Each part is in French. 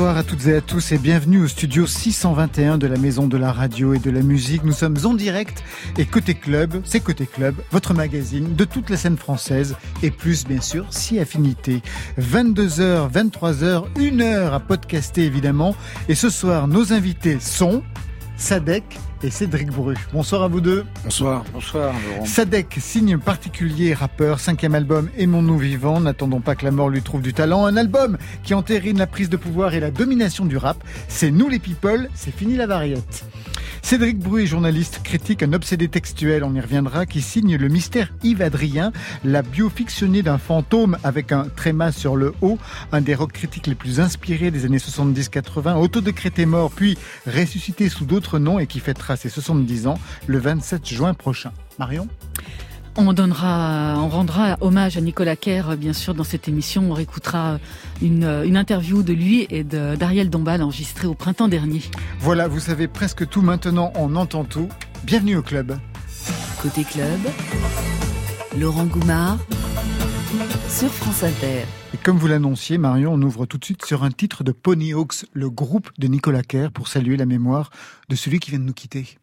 Bonsoir à toutes et à tous et bienvenue au studio 621 de la Maison de la Radio et de la Musique. Nous sommes en direct et Côté Club, c'est Côté Club, votre magazine de toute la scène française et plus bien sûr si affinité. 22h, 23h, 1 heure à podcaster évidemment. Et ce soir, nos invités sont Sadek, et Cédric Bru. Bonsoir à vous deux. Bonsoir. Bonsoir, Laurent. Sadek, signe particulier, rappeur, cinquième album Aimons-nous vivants, n'attendons pas que la mort lui trouve du talent. Un album qui entérine la prise de pouvoir et la domination du rap. C'est nous les people, c'est fini la variette. Cédric Bru est journaliste, critique, un obsédé textuel, on y reviendra, qui signe Le mystère Yves Adrien, la biofictionnée d'un fantôme avec un tréma sur le haut, un des rock critiques les plus inspirés des années 70-80, autodécrété mort, puis ressuscité sous d'autres noms et qui fêtera ses 70 ans le 27 juin prochain. Marion on donnera, on rendra hommage à Nicolas Kerr, bien sûr, dans cette émission. On réécoutera une, une interview de lui et d'Ariel Dombal enregistrée au printemps dernier. Voilà, vous savez presque tout maintenant, on entend tout. Bienvenue au club. Côté club, Laurent Goumard sur France Inter. Et comme vous l'annonciez, Marion, on ouvre tout de suite sur un titre de Pony Hawks, le groupe de Nicolas Kerr, pour saluer la mémoire de celui qui vient de nous quitter.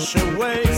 是为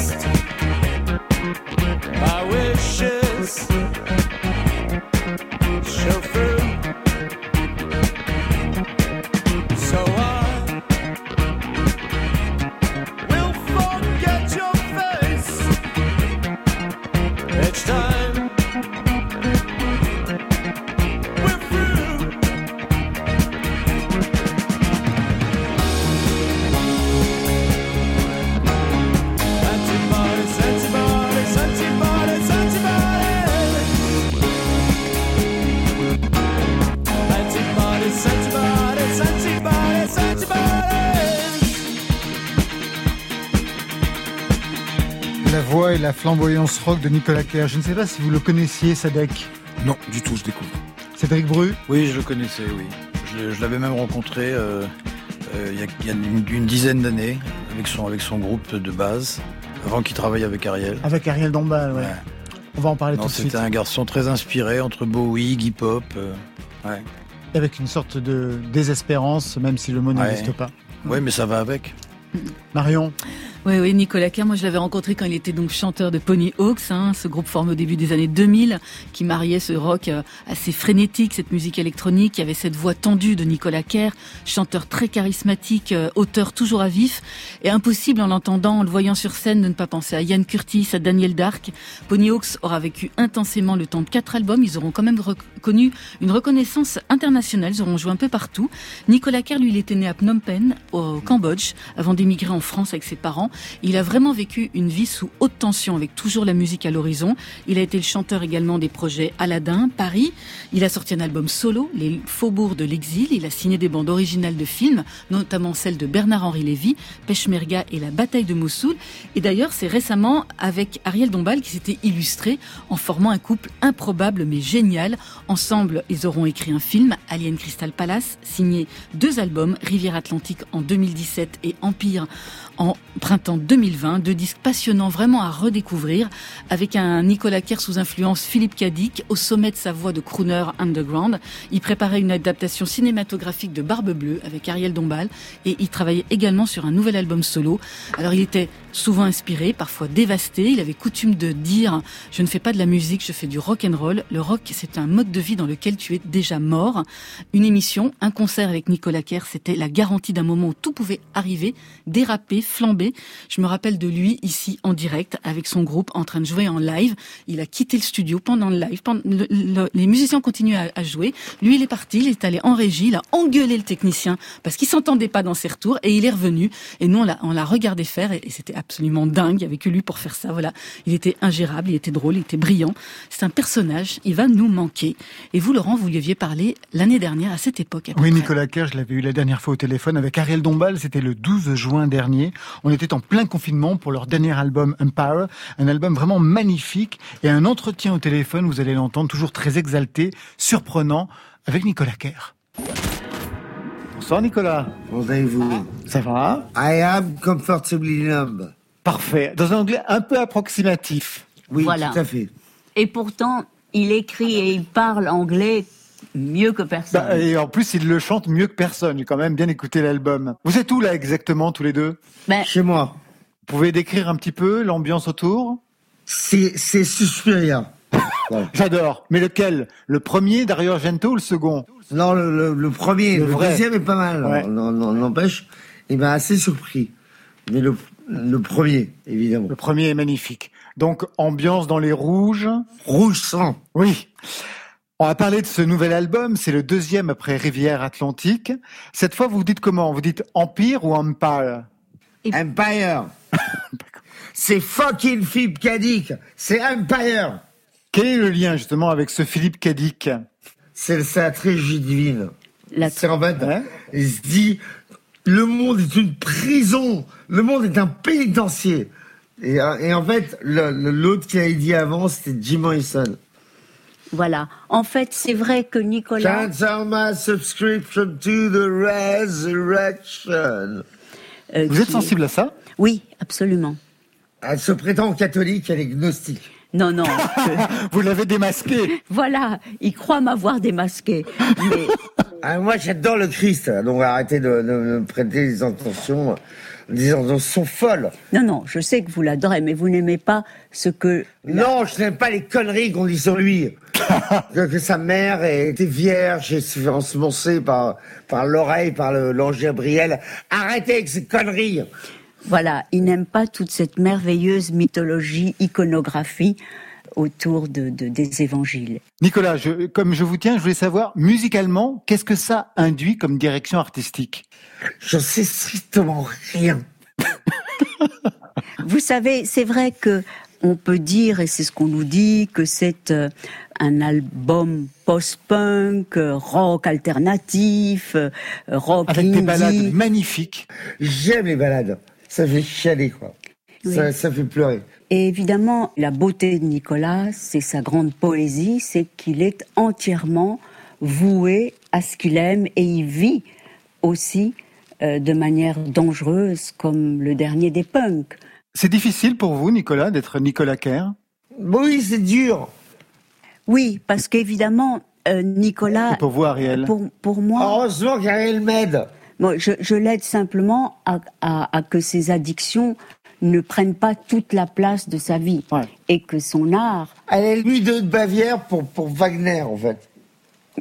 la flamboyance rock de Nicolas Kerr. Je ne sais pas si vous le connaissiez, Sadek. Non, du tout, je découvre. Cédric Bru? Oui, je le connaissais, oui. Je, l'avais même rencontré euh, euh, il y a, une, dizaine d'années avec son, avec son groupe de base, avant qu'il travaille avec Ariel. Avec Ariel Dombal, ouais. On va en parler tout de suite. C'était un garçon très inspiré entre Bowie, hip-hop. Euh, ouais. Avec une sorte de désespérance, même si le mot n'existe pas. Oui, mais ça va avec. Marion? Oui, oui, Nicolas Kerr, moi je l'avais rencontré quand il était donc chanteur de Pony Hawks, hein, ce groupe formé au début des années 2000, qui mariait ce rock euh, assez frénétique, cette musique électronique, qui avait cette voix tendue de Nicolas Kerr, chanteur très charismatique, euh, auteur toujours à vif, et impossible en l'entendant, en le voyant sur scène, de ne pas penser à Ian Curtis, à Daniel Dark. Pony Hawks aura vécu intensément le temps de quatre albums, ils auront quand même reconnu une reconnaissance internationale, ils auront joué un peu partout. Nicolas Kerr, lui, il était né à Phnom Penh, au Cambodge, avant d'émigrer en France avec ses parents. Il a vraiment vécu une vie sous haute tension avec toujours la musique à l'horizon. Il a été le chanteur également des projets Aladdin, Paris. Il a sorti un album solo, Les Faubourgs de l'exil. Il a signé des bandes originales de films, notamment celles de Bernard-Henri Lévy, Peshmerga et La bataille de Mossoul. Et d'ailleurs, c'est récemment avec Ariel Dombal qui s'était illustré en formant un couple improbable mais génial. Ensemble, ils auront écrit un film, Alien Crystal Palace, signé deux albums, Rivière Atlantique en 2017 et Empire en printemps 2020. Deux disques passionnants vraiment à redécouvrir avec un Nicolas Kerr sous influence Philippe Cadic au sommet de sa voix de crooner underground. Il préparait une adaptation cinématographique de Barbe Bleue avec Ariel Dombal et il travaillait également sur un nouvel album solo. Alors il était souvent inspiré, parfois dévasté. Il avait coutume de dire je ne fais pas de la musique, je fais du rock and roll. Le rock, c'est un mode de vie dans lequel tu es déjà mort. Une émission, un concert avec Nicolas Kerr, c'était la garantie d'un moment où tout pouvait arriver, déraper, flamber. Je me rappelle de lui ici en direct avec son groupe en train de jouer en live. Il a quitté le studio pendant le live. les musiciens continuaient à, jouer. Lui, il est parti, il est allé en régie, il a engueulé le technicien parce qu'il s'entendait pas dans ses retours et il est revenu. Et nous, on l'a regardé faire et, et c'était absolument dingue. Il n'y avait que lui pour faire ça. Voilà. Il était ingérable, il était drôle, il était brillant. C'est un personnage. Il va nous manquer. Et vous, Laurent, vous lui aviez parlé l'année dernière à cette époque. oui, Nicolas Kerr, je l'avais eu la dernière fois au téléphone avec Ariel Dombal. C'était le 12 juin dernier. On était en plein confinement pour leur dernier album Empire. Un album vraiment magnifique et un entretien au téléphone. Vous allez l'entendre toujours très exalté, surprenant avec Nicolas Kerr. Bonsoir Nicolas. Comment allez-vous? Ça va? I am comfortably numb. Parfait. Dans un anglais un peu approximatif. Oui, tout à fait. Et pourtant, il écrit et il parle anglais mieux que personne. Bah, et en plus, il le chante mieux que personne. J'ai quand même bien écouté l'album. Vous êtes où là exactement tous les deux ben, Chez moi. Vous pouvez décrire un petit peu l'ambiance autour C'est Suspiria. J'adore. Mais lequel? Le premier Dario Argento ou le second? Non, le, premier. Le, deuxième est pas mal. N'empêche, il m'a assez surpris. Mais le, le premier, évidemment. Le premier est magnifique. Donc, ambiance dans les rouges. Rouge sang. Oui. On va parler de ce nouvel album, c'est le deuxième après Rivière Atlantique. Cette fois, vous dites comment? Vous dites Empire ou Empire? Empire. c'est fucking Philippe Cadic. C'est Empire. Quel est le lien justement avec ce Philippe Cadic? C'est la trilogie divine. C'est en fait, il se dit, le monde est une prison, le monde est un pénitencier. Et, en fait, l'autre qui a dit avant, c'était Jim Morrison. Voilà. En fait, c'est vrai que Nicolas. Cancel my subscription to the resurrection? Euh, Vous êtes sensible à ça? Oui, absolument. Elle se prétend catholique, elle est gnostique. Non, non. Vous l'avez démasqué. Voilà, il croit m'avoir démasqué. Mais... Ah, moi, j'adore le Christ, donc arrêtez de, me prêter des intentions des intentions folles. Non, non, je sais que vous l'adorez, mais vous n'aimez pas ce que... Non, je n'aime pas les conneries qu'on dit sur lui. que, sa mère était vierge et s'est fait ensemencer par, par l'oreille, par l'ange Gabriel. Arrêtez avec ces conneries Voilà, il n'aime pas toute cette merveilleuse mythologie, iconographie autour de, des évangiles. Nicolas, je, comme je vous tiens, je voulais savoir, musicalement, qu'est-ce que ça induit comme direction artistique? Je sais strictement rien. vous savez, c'est vrai que on peut dire, et c'est ce qu'on nous dit, que c'est euh, un album post-punk, rock alternatif, euh, rock Avec des balades magnifiques. J'aime les balades. Ça fait chialer, quoi. Ça, ça fait pleurer. Et évidemment, la beauté de Nicolas, c'est sa grande poésie, c'est qu'il est entièrement voué à ce qu'il aime et il vit aussi euh, de manière dangereuse comme le dernier des punks. C'est difficile pour vous, Nicolas, d'être Nicolas Kerr? Oui, c'est dur. Oui, parce qu'évidemment, euh, Nicolas. pour vous, Ariel? Pour, moi. Heureusement qu'Ariel m'aide. Moi, je, l'aide simplement à, à, que ses addictions ne prennent pas toute la place de sa vie. Et que son art. Elle est lui de Bavière pour, pour Wagner, en fait.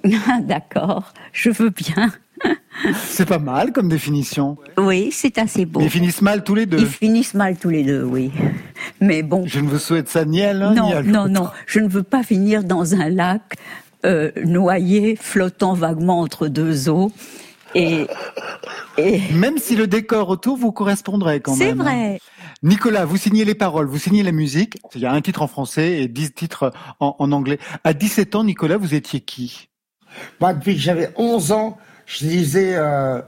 D'accord, je veux bien. C'est pas mal comme définition. Oui, c'est assez beau. ils finissent mal tous les deux. Ils finissent mal tous les deux, oui. Mais bon. Je ne vous souhaite ça ni à l'un non, ni à Non, non, je ne veux pas finir dans un lac euh, noyé, flottant vaguement entre deux eaux. Et, Même si le décor autour vous correspondrait quand même. C'est vrai. Nicolas, vous signez les paroles, vous signez la musique. Il y a un titre en français et dix titres en, anglais. À 17 ans, Nicolas, vous étiez qui? Moi, depuis que j'avais 11 ans, je lisais euh,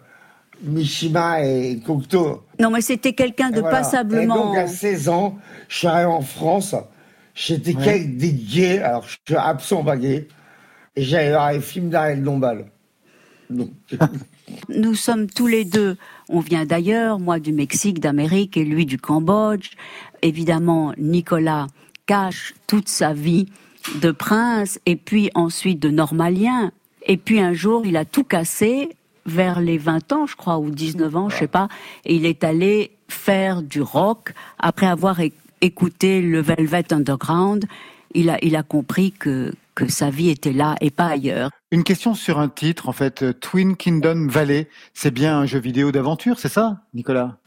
Mishima et Cocteau. Non, mais c'était quelqu'un de passablement... Et donc, à 16 ans, je suis arrivé en France. J'étais ouais. des gays, alors je suis absolument pas gay. Et j'allais voir les films d'Ariel Dombal. Nous sommes tous les deux, on vient d'ailleurs, moi du Mexique, d'Amérique et lui du Cambodge. Évidemment, Nicolas cache toute sa vie de prince et puis ensuite de normalien. Et puis un jour, il a tout cassé vers les 20 ans, je crois, ou 19 ans, je sais pas, et il est allé faire du rock après avoir écouté le Velvet Underground. Il a, il a compris que, que sa vie était là et pas ailleurs. Une question sur un titre, en fait, euh, Twin Kingdom Valley, c'est bien un jeu vidéo d'aventure, c'est ça, Nicolas?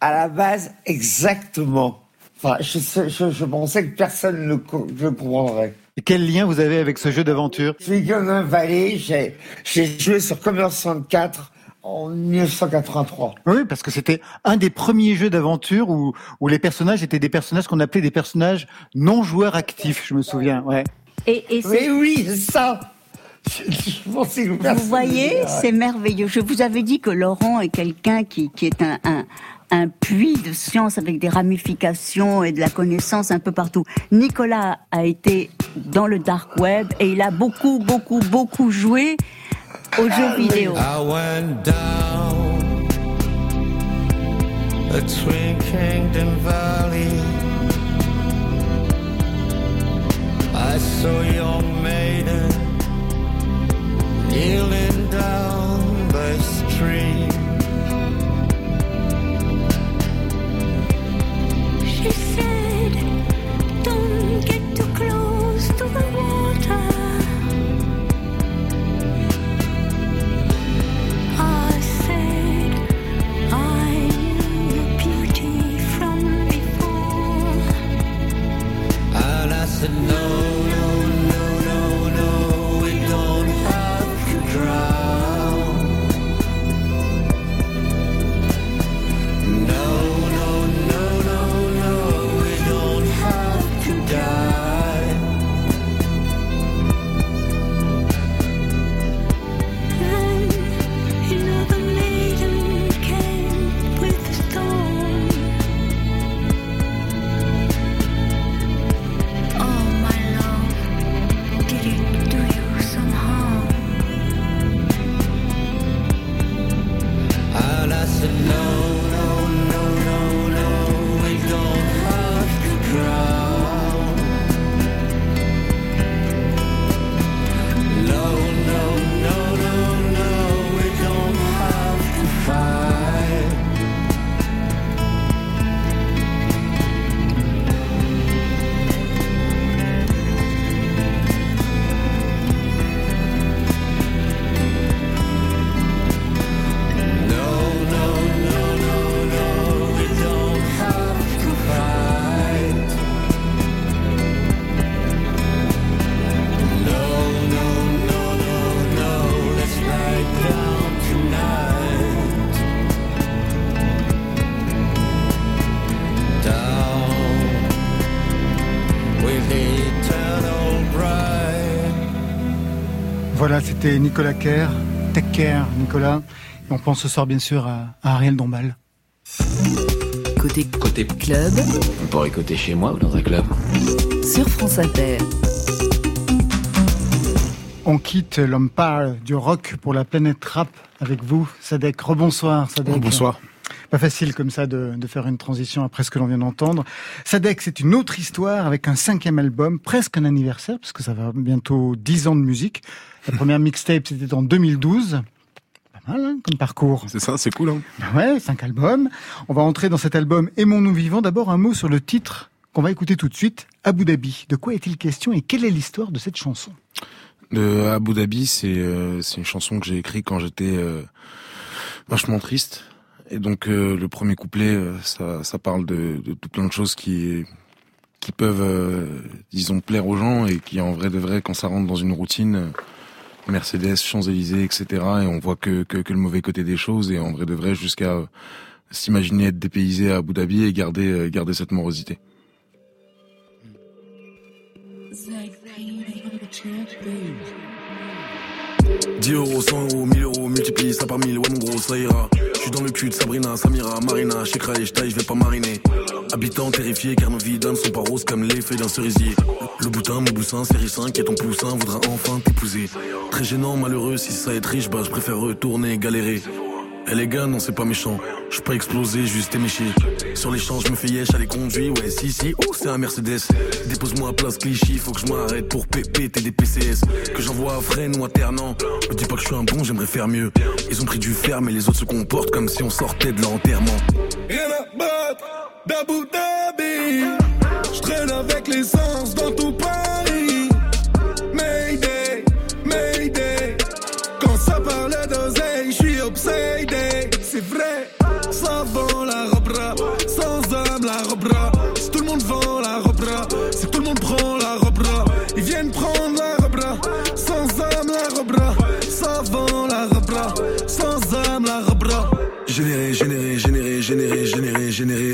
À la base, exactement. Enfin, je, je, pensais que personne ne le, comprendrait. Et quel lien vous avez avec ce jeu d'aventure? Kingdom Valley, j'ai joué sur Commodore 64 en 1983. Oui, parce que c'était un des premiers jeux d'aventure où, où les personnages étaient des personnages qu'on appelait des personnages non joueurs actifs, je me souviens. Ouais. Et, et oui, oui, ça. vous voyez, c'est merveilleux. Je vous avais dit que Laurent est quelqu'un qui, qui est un, un, un puits de science avec des ramifications et de la connaissance un peu partout. Nicolas a été dans le dark web et il a beaucoup, beaucoup, beaucoup joué aux jeux ah vidéo. I went down a Twin Kingdom Valley. I saw young maiden kneeling down by stream. C'était Nicolas Kerr. Tech Care, Nicolas. on pense ce soir bien sûr à, Ariel Dombal. Côté, côté club. On pourrait côté chez moi ou dans un club. Sur France Inter. On quitte l'homme du rock pour la planète rap avec vous, Sadek. Rebonsoir, Sadek. Bonsoir. Pas facile comme ça de, de, faire une transition après ce que l'on vient d'entendre. Sadek, c'est une autre histoire avec un cinquième album, presque un anniversaire, parce que ça va bientôt dix ans de musique. La première mixtape, c'était en 2012. Pas mal, hein, comme parcours. C'est ça, c'est cool. Hein ben ouais, cinq albums. On va entrer dans cet album Aimons-nous vivants. D'abord, un mot sur le titre qu'on va écouter tout de suite, Abu Dhabi. De quoi est-il question et quelle est l'histoire de cette chanson? De Abu Dhabi, c'est euh, c'est une chanson que j'ai écrite quand j'étais euh, vachement triste. Et donc euh, le premier couplet, ça, ça parle de, de, plein de choses qui qui peuvent, disons, plaire aux gens et qui en vrai de vrai, quand ça rentre dans une routine, Mercedes, Champs-Élysées, etc. Et on voit que, que, que le mauvais côté des choses et en vrai de vrai jusqu'à s'imaginer être dépaysé à Abu Dhabi et garder garder cette morosité. 10 euros, 100 euros, 1000 euros, multiplie ça par 1000, ouais mon gros, ça ira. Je suis dans le cul de Sabrina, Samira, Marina, Shekra et je vais pas mariner. Habitant terrifié car nos vies ne sont pas roses comme les feuilles d'un cerisier. Le boutin, mon boussin, série 5 et ton poussin voudra enfin t'épouser. Très gênant, malheureux, si ça est riche, bah je préfère retourner galérer. Eh les gars, non c'est pas méchant. Je pas explosé, juste éméché. Sur champs, je me fais yesh, allez conduire, ouais si si. Oh c'est un Mercedes. Dépose-moi à place Clichy, faut que je m'arrête pour péter des PCS. Que j'envoie à Fresnes ou à Ternant. Me dis pas que je suis un bon, j'aimerais faire mieux. Ils ont pris du fer, mais les autres se comportent comme si on sortait de l'enterrement. Rien à battre d'Abu Dhabi. Je traîne avec l'essence dans tout Paris.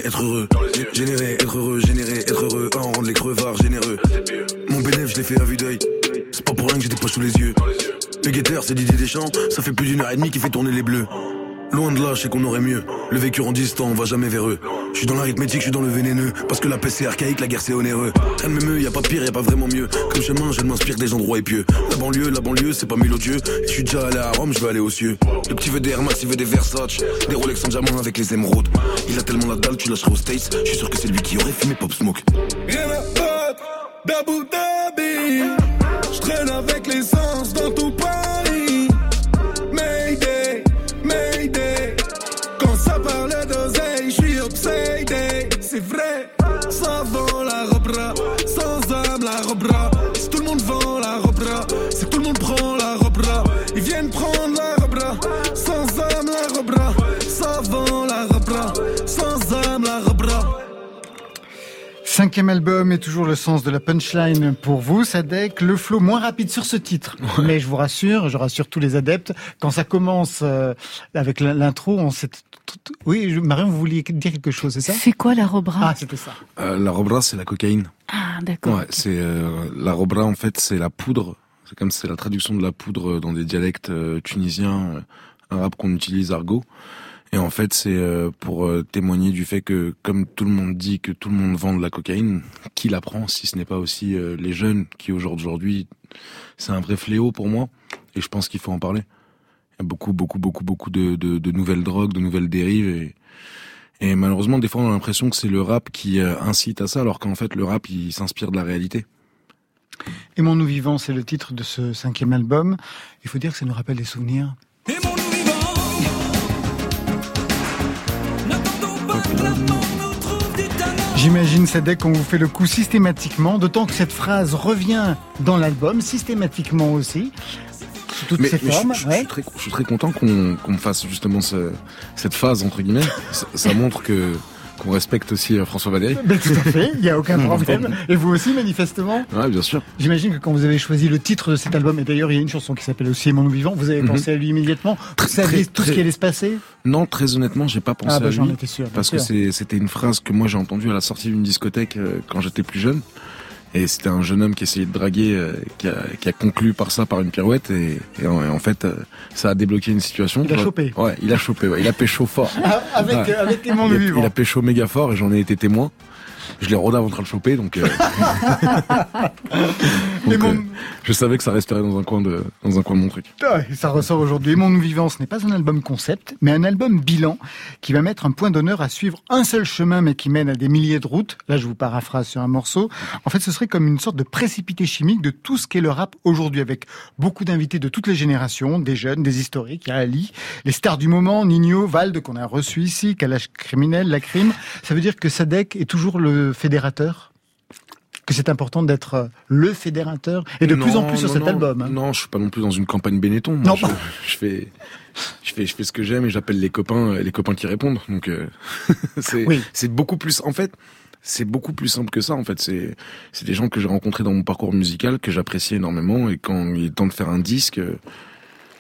Être heureux. Générer, être heureux, générer, être heureux, en rendre les crevards généreux. Mon bénéfice, je l'ai fait à vue d'œil. C'est pas pour rien que j'ai des sous les yeux. Le guetteur, c'est Didier Deschamps, ça fait plus d'une heure et demie qu'il fait tourner les bleus. Loin de là, je sais qu'on aurait mieux. Le vécu en distant, on va jamais vers eux. Je suis dans l'arithmétique, je suis dans le vénéneux. Parce que la paix c'est archaïque, la guerre c'est onéreux. Rien ne me y a pas pire, y a pas vraiment mieux. Comme chemin, je m'inspire des endroits épieux. La banlieue, la banlieue, c'est pas mélodieux. Je suis déjà allé à Rome, je veux aller aux cieux. Le petit veut des Air il veut des Versace. Des Rolex en diamant avec les émeraudes. Il a tellement la dalle, tu lâcherais aux States. Je suis sûr que c'est lui qui aurait fumé Pop Smoke. Rien à. Cinquième album et toujours le sens de la punchline pour vous, Sadek. Le flow moins rapide sur ce titre. Mais je vous rassure, je rassure tous les adeptes, quand ça commence euh, avec l'intro, on sait... Oui, Marion, vous vouliez dire quelque chose, c'est ça? C'est quoi la robra? Ah, c'était ça. Euh, la robra, c'est la cocaïne. Ah, d'accord. Ouais, c'est euh, la robra en fait, c'est la poudre. C'est comme c'est la traduction de la poudre dans des dialectes euh, tunisiens, euh, arabes qu'on utilise argot. Et en fait, c'est euh, pour euh, témoigner du fait que, comme tout le monde dit que tout le monde vend de la cocaïne, qui la prend si ce n'est pas aussi euh, les jeunes qui aujourd'hui, c'est un vrai fléau pour moi. Et je pense qu'il faut en parler. Il y a beaucoup, beaucoup, beaucoup, beaucoup de, de, de nouvelles drogues, de nouvelles dérives. Et, et malheureusement, des fois, on a l'impression que c'est le rap qui incite à ça, alors qu'en fait, le rap, il s'inspire de la réalité. Aimons nous vivants, c'est le titre de ce cinquième album. Il faut dire que ça nous rappelle des souvenirs. J'imagine, Sadek, qu'on vous fait le coup systématiquement, d'autant que cette phrase revient dans l'album, systématiquement aussi. Sous toutes Mais, ses mais formes. je- je ouais. suis très, je suis très content qu'on me fasse justement ce- cette phase entre guillemets. Ça, ça montre que qu'on respecte aussi euh, François Valéry. Ben, tout à fait, il n'y a aucun problème. Et vous aussi, manifestement Ouais, bien sûr. J'imagine que quand vous avez choisi le titre de cet album, et d'ailleurs il y a une chanson qui s'appelle aussi Aimons nous vivants, vous avez Mhm. pensé à lui immédiatement? Vous saviez très- tout ce très- qui allait se passer? Non, très honnêtement, j'ai pas pensé Ah, bah, à lui étais sûr, parce que sûr. c'était une phrase que moi j'ai entendue à la sortie d'une discothèque euh, quand j'étais plus jeune. Et c'était un jeune homme qui essayait de draguer, euh, qui, a, qui a conclu par ça par une pirouette et, et en, et en fait euh, ça a débloqué une situation. Il a chopé. Ouais, il a chopé. Ouais, il a pécho fort. Ah, Avec, Ouais. euh, avec Aimons il, nous a, il a pécho méga fort et j'en ai été témoin. Je l'ai rodé avant de le choper, donc, euh, donc, euh, je savais que ça resterait dans un coin de dans un coin de mon truc. Ah, et ça ressort aujourd'hui. Aimons nous vivants, ce n'est pas un album concept, mais un album bilan qui va mettre un point d'honneur à suivre un seul chemin, mais qui mène à des milliers de routes. Là, je vous paraphrase sur un morceau. En fait, ce serait comme une sorte de précipité chimique de tout ce qu'est le rap aujourd'hui, avec beaucoup d'invités de toutes les générations, des jeunes, des historiques. Il y a Ali, les stars du moment, Nino, Valde, qu'on a reçu ici, Kalash Criminel, La Crime. Ça veut dire que Sadek est toujours le fédérateur que c'est important d'être euh, le fédérateur et de plus en plus sur non, cet non. album. hein. Non, je suis pas non plus dans une campagne Benetton. Moi, Non, je, fais, je fais, je fais ce que j'aime et j'appelle les copains, euh, les copains qui répondent. Donc, euh, c'est, Oui. c'est beaucoup plus. En fait, c'est beaucoup plus simple que ça en fait. C'est c'est des gens que j'ai rencontrés dans mon parcours musical que j'apprécie énormément et quand il est temps de faire un disque, euh,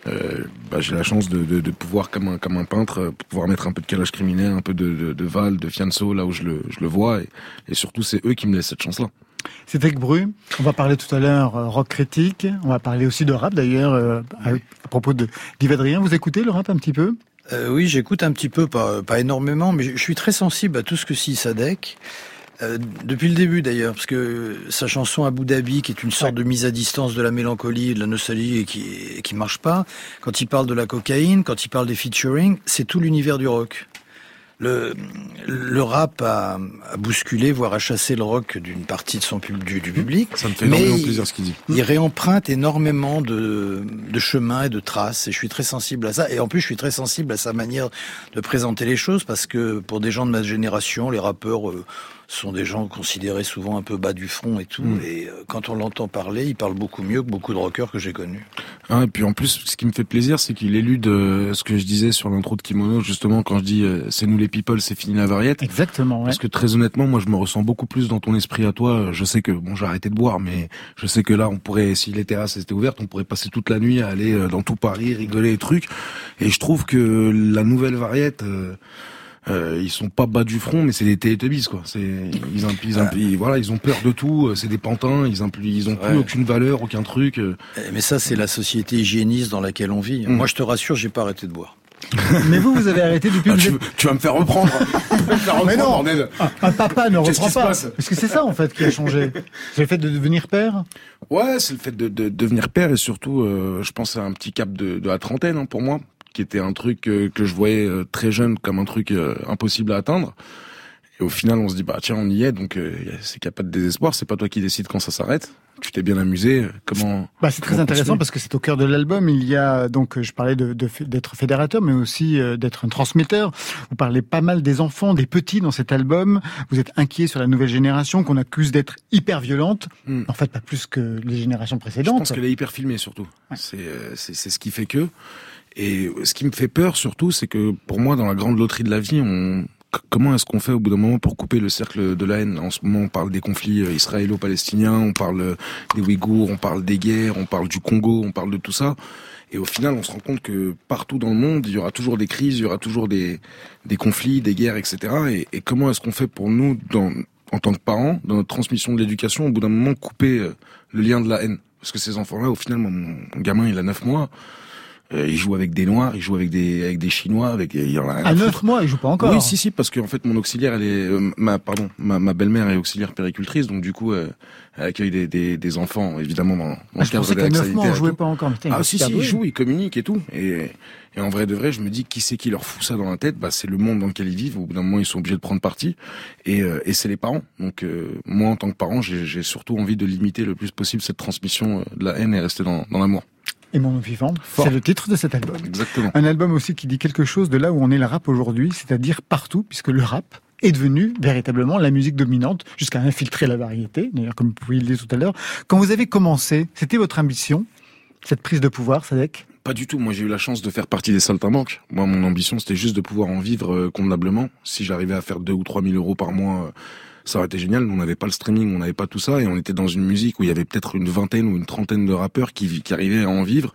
bah, j'ai la chance de, de, de, pouvoir comme un comme un peintre pouvoir mettre un peu de calage criminel, un peu de, de, de Val, de Fianso là où je le je le vois et, et surtout c'est eux qui me laissent cette chance là. C'était Bru. On va parler tout à l'heure euh, rock critique. On va parler aussi de rap d'ailleurs euh, à, à, propos de d'Yves Vous écoutez le rap un petit peu? Euh, Oui, j'écoute un petit peu, pas, pas énormément, mais je suis très sensible à tout ce que si Sadek. Euh, depuis le début d'ailleurs, parce que sa chanson Abu Dhabi, qui est une sorte de mise à distance de la mélancolie, de la nostalgie et qui et qui marche pas, quand il parle de la cocaïne, quand il parle des featuring, c'est tout l'univers du rock le, le rap a, a, bousculé, voire a chassé le rock d'une partie de son du, du public. Ça me fait énormément plaisir ce qu'il dit. Il réemprunte énormément de, de chemins et de traces, et je suis très sensible à ça. Et en plus, je suis très sensible à sa manière de présenter les choses, parce que pour des gens de ma génération, les rappeurs euh, sont des gens considérés souvent un peu bas du front et tout. Mm. Et euh, quand on l'entend parler, il parle beaucoup mieux que beaucoup de rockers que j'ai connus. Ah, et puis en plus, ce qui me fait plaisir, c'est qu'il élude euh, ce que je disais sur l'intro de Kimono, justement, quand je dis euh, c'est nous les people, c'est fini la variette. Exactement. Ouais. Parce que très honnêtement, moi, je me ressens beaucoup plus dans ton esprit à toi. Je sais que bon, j'ai arrêté de boire, mais je sais que là, on pourrait, si les terrasses étaient ouvertes, on pourrait passer toute la nuit à aller dans tout Paris, rigoler les trucs. Et je trouve que la nouvelle variette. Euh, ils sont pas bas du front, mais c'est des télétubbies quoi. C'est ils, ils, voilà, ils ont peur de tout. Euh, c'est des pantins. Ils ils ont plus aucune valeur, aucun truc. Euh. Eh, mais ça, c'est la société hygiéniste dans laquelle on vit. Mm. Moi, je te rassure, j'ai pas arrêté de boire. mais vous, vous avez arrêté depuis. Ah, tu, tu, vas me faire reprendre. mais non, un, papa ne reprend pas. Parce que c'est ça en fait qui a changé. C'est le fait de devenir père. Ouais, c'est le fait de, de, devenir père et surtout, euh, je pense à un petit cap de, de la trentaine hein, pour moi qui était un truc que, je voyais euh, très jeune comme un truc euh, impossible à atteindre. Et au final, on se dit bah tiens, on y est, donc euh, c'est qu'il n'y a pas de désespoir. C'est pas toi qui décides quand ça s'arrête. Tu t'es bien amusé. Comment Bah c'est très intéressant parce que c'est au cœur de l'album. Il y a donc, je parlais de, d'être fédérateur, mais aussi d'être un transmetteur. Vous parlez pas mal des enfants, des petits dans cet album. Vous êtes inquiet sur la nouvelle génération qu'on accuse d'être hyper violente. Hmm. En fait, pas plus que les générations précédentes. Je pense qu'elle est hyper filmée surtout. C'est, c'est c'est ce qui fait que. Et ce qui me fait peur surtout, c'est que pour moi, dans la grande loterie de la vie, on, comment est-ce qu'on fait au bout d'un moment pour couper le cercle de la haine? En ce moment, on parle des conflits euh, israélo-palestiniens, on parle euh, des Ouïghours, on parle des guerres, on parle du Congo, on parle de tout ça. Et au final, on se rend compte que partout dans le monde, il y aura toujours des crises, il y aura toujours des, des conflits, des guerres, etc. Et, comment est-ce qu'on fait pour nous, dans, en tant que parents, dans notre transmission de l'éducation, au bout d'un moment, couper euh, le lien de la haine? Parce que ces enfants-là, au final, mon, mon gamin, il a 9 mois euh, il joue avec des noirs, il joue avec des avec des chinois, avec il y en a à neuf mois, il joue pas encore. Oui, si si, parce qu'en fait mon auxiliaire, elle est euh, ma pardon, ma, ma belle-mère est auxiliaire péricultrice, donc du coup euh, elle accueille des, des, des enfants évidemment dans, dans ah, le cadre de la neuf mois, on jouait pas encore. ah si si, il joue, il communique et tout. Et, et en vrai de vrai, je me dis qui c'est qui leur fout ça dans la tête? Bah c'est le monde dans lequel ils vivent. Au bout d'un moment, ils sont obligés de prendre parti. Et, et c'est les parents. Donc moi en tant que parent, j'ai surtout envie de limiter le plus possible cette transmission de la haine et rester dans, dans l'amour. Et mon vivant, c'est le titre de cet album. Exactement. Un album aussi qui dit quelque chose de là où on est le rap aujourd'hui, c'est-à-dire partout, puisque le rap est devenu véritablement la musique dominante, jusqu'à infiltrer la variété, d'ailleurs comme vous pouvez le dire tout à l'heure. Quand vous avez commencé, c'était votre ambition, cette prise de pouvoir, Sadek? Pas du tout. Moi, j'ai eu la chance de faire partie des saltimbanques. Moi, mon ambition, c'était juste de pouvoir en vivre euh, convenablement. Si j'arrivais à faire deux ou trois mille euros par mois euh, ça aurait été génial. On n'avait pas le streaming, on n'avait pas tout ça, et on était dans une musique où il y avait peut-être une vingtaine ou une trentaine de rappeurs qui, qui arrivaient à en vivre,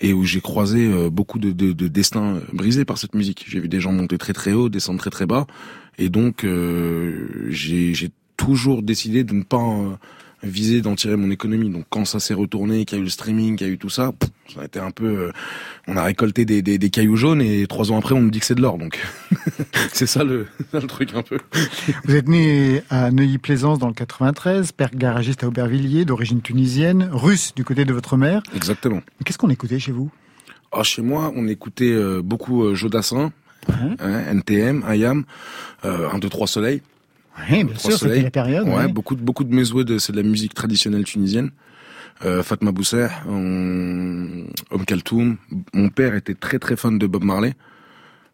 et où j'ai croisé euh, beaucoup de, de, de, destins brisés par cette musique. J'ai vu des gens monter très très haut, descendre très très bas, et donc euh, j'ai toujours décidé de ne pas euh, visé d'en tirer mon économie. Donc quand ça s'est retourné, qu'il y a eu le streaming, qu'il y a eu tout ça, ça a été un peu, euh, on a récolté des, des, des, cailloux jaunes et trois ans après on nous dit que c'est de l'or. Donc c'est ça le, le, truc un peu. Vous êtes né à Neuilly-Plaisance dans le 93, père garagiste à Aubervilliers, d'origine tunisienne, russe du côté de votre mère. Exactement. Qu'est-ce qu'on écoutait chez vous? Ah, Chez moi, on écoutait euh, beaucoup euh, Jodassin, hein, NTM, IAM, euh, 1, 2, 3 Soleil. Oui, bien sûr, c'était la période. Ouais, beaucoup de beaucoup de Mezoued, c'est de la musique traditionnelle tunisienne. Euh, Fatma Bousser, Om Kaltoum. Mon père était très très fan de Bob Marley.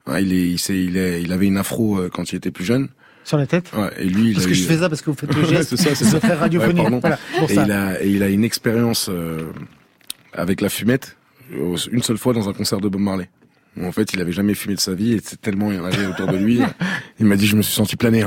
Ouais, il est, il, il, est, il avait une afro euh, quand il était plus jeune. Sur la tête Ouais, et lui, il Parce que je fais ça parce que vous faites le geste. c'est ça, c'est très radiophonique. Ouais, voilà, et, Il a, et il a une expérience euh, avec la fumette, une seule fois dans un concert de Bob Marley. En fait, il avait jamais fumé de sa vie et c'est tellement il y en avait autour de lui. il m'a dit, je me suis senti planer.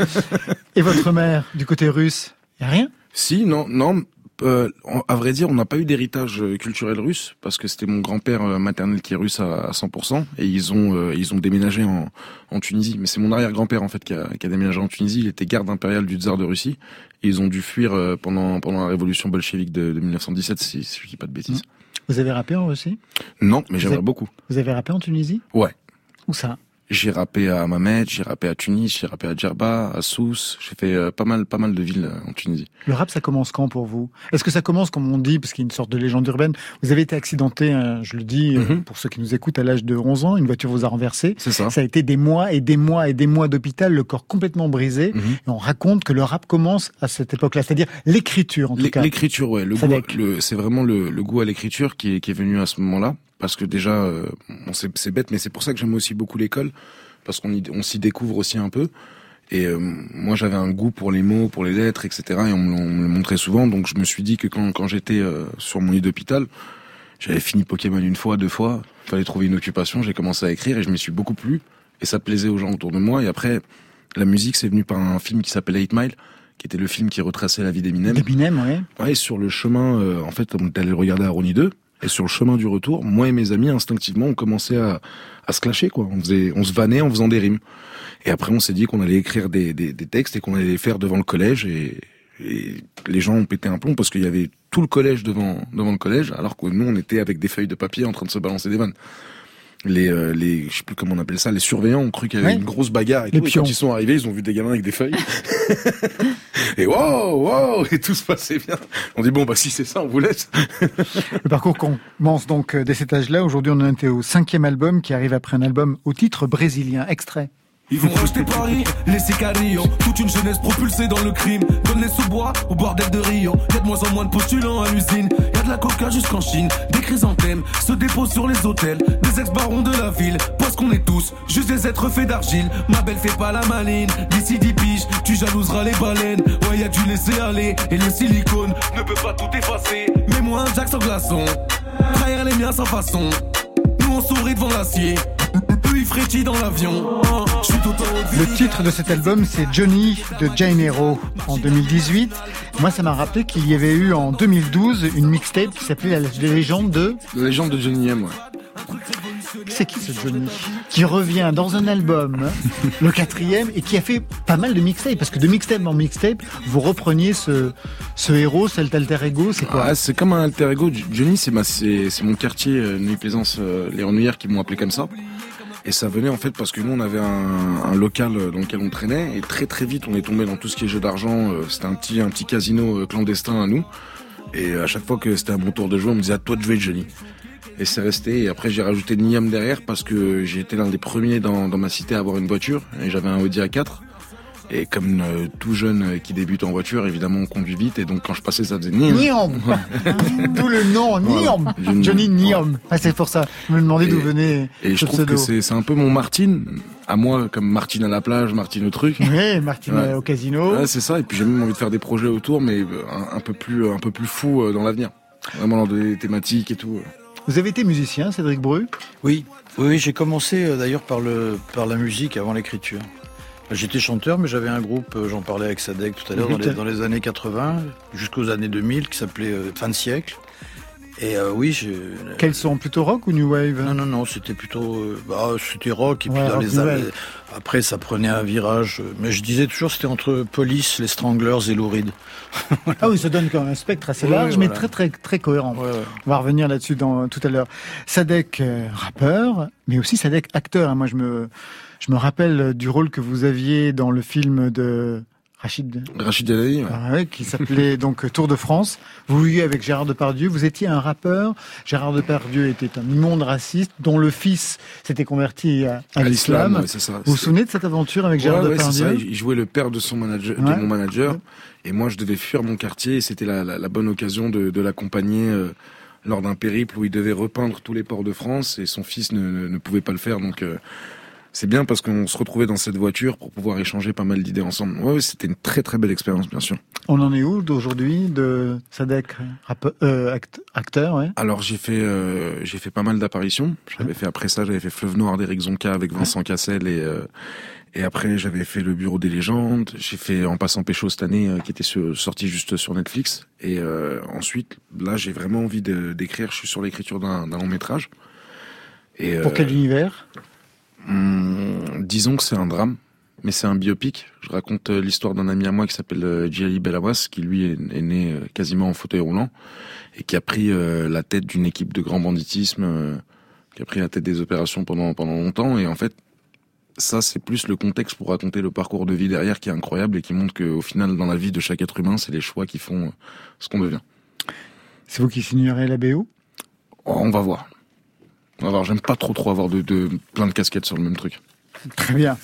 et votre mère, du côté russe, y a rien? Si, non, non. Euh, à vrai dire, on n'a pas eu d'héritage euh, culturel russe parce que c'était mon grand-père euh, maternel qui est russe à, 100% et ils ont ils ont déménagé en, en Tunisie. Mais c'est mon arrière-grand-père en fait qui a, qui a, déménagé en Tunisie. Il était garde impérial du tsar de Russie et ils ont dû fuir pendant pendant la révolution bolchevique de, de 1917 si, si je dis pas de bêtises. Vous avez rappé en Russie? Non, mais j'aimerais beaucoup. Vous avez rappé en Tunisie? Ouais. Où ça? J'ai rappé à Mamet, j'ai rappé à Tunis, j'ai rappé à Djerba, à Sousse. J'ai fait euh, pas mal, pas mal de villes euh, en Tunisie. Le rap, ça commence quand pour vous? Est-ce que ça commence, comme on dit, parce qu'il y a une sorte de légende urbaine? Vous avez été accidenté, hein, je le dis euh, mhm. pour ceux qui nous écoutent, à l'âge de 11 ans. Une voiture vous a renversé. C'est ça. Ça a été des mois et des mois et des mois d'hôpital, le corps complètement brisé. Mhm. Et on raconte que le rap commence à cette époque-là, c'est-à-dire l'écriture en tout cas. L'écriture, ouais. Le goût, c'est vraiment le, le, goût à l'écriture qui est, qui est venu à ce moment-là. Parce que déjà, c'est bête, mais c'est pour ça que j'aime aussi beaucoup l'école parce qu'on on s'y découvre aussi un peu. Et euh, moi, j'avais un goût pour les mots, pour les lettres, etc. Et on me, le montrait souvent. Donc, je me suis dit que quand, quand j'étais euh, sur mon lit d'hôpital, j'avais fini Pokémon une fois, deux fois. Il fallait trouver une occupation. J'ai commencé à écrire et je m'y suis beaucoup plu. Et ça plaisait aux gens autour de moi. Et après, la musique, c'est venu par un film qui s'appelle Eight Mile, qui était le film qui retraçait la vie d'Eminem. D'Eminem, ouais. Ouais, sur le chemin, euh, en fait, on allé le regarder à Ronnie 2. Et sur le chemin du retour, moi et mes amis, instinctivement, on commençait à, à se clasher, quoi. On faisait, on se vannait en faisant des rimes. Et après, on s'est dit qu'on allait écrire des, des, des, textes et qu'on allait les faire devant le collège. Et, et les gens ont pété un plomb parce qu'il y avait tout le collège devant, devant le collège, alors que nous, on était avec des feuilles de papier en train de se balancer des vannes les, euh, les, je sais plus comment on appelle ça, les surveillants ont cru qu'il y avait une grosse bagarre et, tout, et quand ils sont arrivés, ils ont vu des gamins avec des feuilles. et wow, wow, et tout se passait bien. On dit bon, bah si c'est ça, on vous laisse. Le parcours commence donc euh, dès cet âge-là. Aujourd'hui, on est au cinquième album qui arrive après un album au titre brésilien. Extrait. Ils vont rejeter Paris, laisser Carillon. Toute une jeunesse propulsée dans le crime. Donne les sous-bois au bordel de Rio Y'a de moins en moins de postulants à l'usine. Y'a de la coca jusqu'en Chine. Des chrysanthèmes se déposent sur les hôtels. Des ex-barons de la ville Parce qu'on est tous juste des êtres faits d'argile. Ma belle fait pas la maline. D'ici 10 piges, tu jalouseras les baleines. Ouais y'a du laisser aller. Et le silicone ne peut pas tout effacer. Mets-moi un jack sans glaçon. Trahir les miens sans façon. Nous on sourit devant l'acier dans l'avion. Le titre de cet album, c'est Johnny de Jane Hero en 2018. Moi, ça m'a rappelé qu'il y avait eu en 2012 une mixtape qui s'appelait La légende de. La légende de Johnny M, C'est qui ce Johnny? Qui revient dans un album, le quatrième, et qui a fait pas mal de mixtapes. Parce que de mixtape en mixtape, vous repreniez ce, ce héros, cet alter ego, c'est quoi? Ah, C'est comme un alter ego. Johnny, c'est mon quartier, euh, Nuit Plaisance, euh, les Ennuyères qui m'ont appelé comme ça. Et ça venait en fait parce que nous on avait un, local dans lequel on traînait et très très vite on est tombé dans tout ce qui est jeu d'argent. Euh, c'était un petit un petit casino euh, clandestin à nous. Et à chaque fois que c'était un bon tour de jouer, on me disait à toi de jouer Johnny. Et c'est resté. Et après j'ai rajouté Niam derrière parce que j'ai été l'un des premiers dans, dans ma cité à avoir une voiture et j'avais un Audi A4. Et comme euh, tout jeune euh, qui débute en voiture, évidemment, on conduit vite. Et donc, quand je passais, ça faisait Niom. D'où le nom, Niom. Johnny Niom. Ah, c'est pour ça. Je me demandais d'où venait. Et je trouve que c'est un peu mon Martine. À moi, comme Martine à la plage, Martine au truc. Oui, Martine au casino. Ouais, c'est ça. Et puis, j'ai même envie de faire des projets autour, mais euh, un, peu plus, un peu plus fou dans l'avenir. Vraiment dans des thématiques et tout. Vous avez été musicien, Cédric Bru Oui, oui, j'ai commencé d'ailleurs par le par la musique avant l'écriture. J'étais chanteur, mais j'avais un groupe, euh, j'en parlais avec Sadek tout à l'heure, dans, les années 80 jusqu'aux années 2000, qui s'appelait euh, Fin de siècle. Et euh, oui, je... Quels sont plutôt rock ou new wave? Non, non, non, c'était plutôt, bah, c'était rock. Et puis dans les années, après, ça prenait un virage. Mais je disais toujours, c'était entre Police, les Stranglers et Louride. Ah oui, ça donne quand même un spectre assez large, mais très très très cohérent. On va revenir là-dessus dans tout à l'heure. Sadek, rappeur, mais aussi Sadek, acteur. Hein. Moi, je me je me rappelle du rôle que vous aviez dans le film de Rachid, Rachid Delahaye, ouais. qui s'appelait donc Tour de France. Vous vouliez avec Gérard Depardieu. Vous étiez un rappeur. Gérard Depardieu était un immonde raciste dont le fils s'était converti à, l'islam. vous vous souvenez de cette aventure avec Gérard Depardieu? Il jouait le père de son manager, de mon manager, et moi je devais fuir mon quartier. Et c'était la, bonne occasion de, l'accompagner. Euh, lors d'un périple où il devait repeindre tous les ports de France et son fils ne, pouvait pas le faire donc euh, c'est bien parce qu'on se retrouvait dans cette voiture pour pouvoir échanger pas mal d'idées ensemble. Ouais, c'était une très très belle expérience, bien sûr. On en est où d'aujourd'hui de Sadek, euh, acteur ouais? Alors j'ai fait euh, j'ai fait pas mal d'apparitions. J'avais fait après ça, j'avais fait Fleuve Noir d'Eric Zonka avec Vincent Cassel et euh, et après j'avais fait Le Bureau des légendes. J'ai fait En passant pécho cette année qui était sorti juste sur Netflix. Et ensuite là j'ai vraiment envie d'écrire. Je suis sur l'écriture d'un long métrage. Et, Pour quel univers? Hum, disons que c'est un drame, mais c'est un biopic. Je raconte euh, l'histoire d'un ami à moi qui s'appelle euh, Djali Belawas, qui lui est, né euh, quasiment en fauteuil roulant et qui a pris la tête d'une équipe de grand banditisme, qui a pris la tête des opérations pendant pendant longtemps. Et en fait, ça c'est plus le contexte pour raconter le parcours de vie derrière qui est incroyable et qui montre qu'au final, dans la vie de chaque être humain, c'est les choix qui font ce qu'on devient. C'est vous qui signerez la BO oh, On va voir. Alors j'aime pas trop trop avoir de, de, plein de casquettes sur le même truc. Très bien.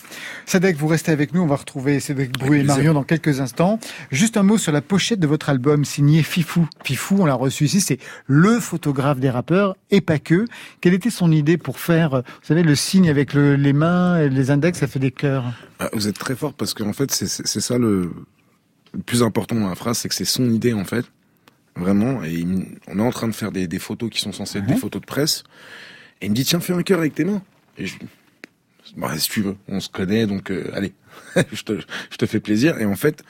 Sadek, vous restez avec nous. On va retrouver Cédric Brouet et Marion dans quelques instants. Juste un mot sur la pochette de votre album signé Fifou. Fifou, on l'a reçu ici, c'est le photographe des rappeurs et pas que. Quelle était son idée pour faire, vous savez, le signe avec les mains et les index, ça fait des cœurs ah, Vous êtes très fort parce qu'en fait, c'est ça le, le plus important dans la phrase, c'est que c'est son idée en fait. Vraiment. Et on est en train de faire des, des photos qui sont censées être des photos de presse. Et il me dit, tiens, fais un cœur avec tes mains. Et je, bah, si tu veux, on se connaît, donc euh, allez, je, te, je te fais plaisir. Et en fait,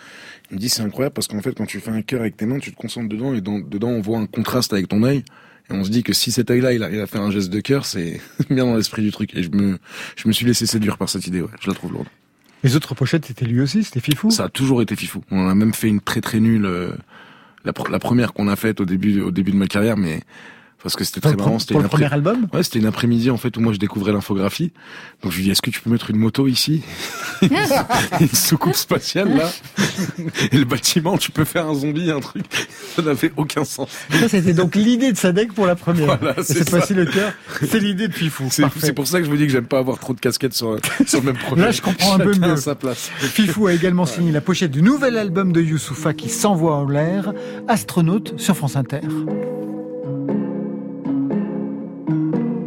il me dit, c'est incroyable parce qu'en fait, quand tu fais un cœur avec tes mains, tu te concentres dedans et dedans, on voit un contraste avec ton œil. Et on se dit que si cet œil-là, il arrive à faire un geste de cœur, c'est bien dans l'esprit du truc. Et je me, je me suis laissé séduire par cette idée, ouais. Je la trouve lourde. Les autres pochettes, c'était lui aussi, c'était Fifou? Ça a toujours été Fifou. On a même fait une très très nulle, euh, la, la première qu'on a faite au début, au début de ma carrière, mais parce que c'était très marrant. C'était le premier album? Ouais, c'était une après-midi en fait où moi je découvrais l'infographie. Donc je lui dis est-ce que tu peux mettre une moto ici? Une soucoupe spatiale là Et le bâtiment, tu peux faire un zombie, un truc. Ça n'avait aucun sens. Ça c'était donc l'idée de Sadek pour la première. Voilà, c'est facile le cœur. C'est l'idée de Fifou. C'est pour ça que je vous dis que j'aime pas avoir trop de casquettes sur, sur le même projet. Là je comprends un peu mieux. sa place. Fifou a également signé la pochette du nouvel album de Youssoufa qui s'envoie en l'air, Astronaute sur France Inter.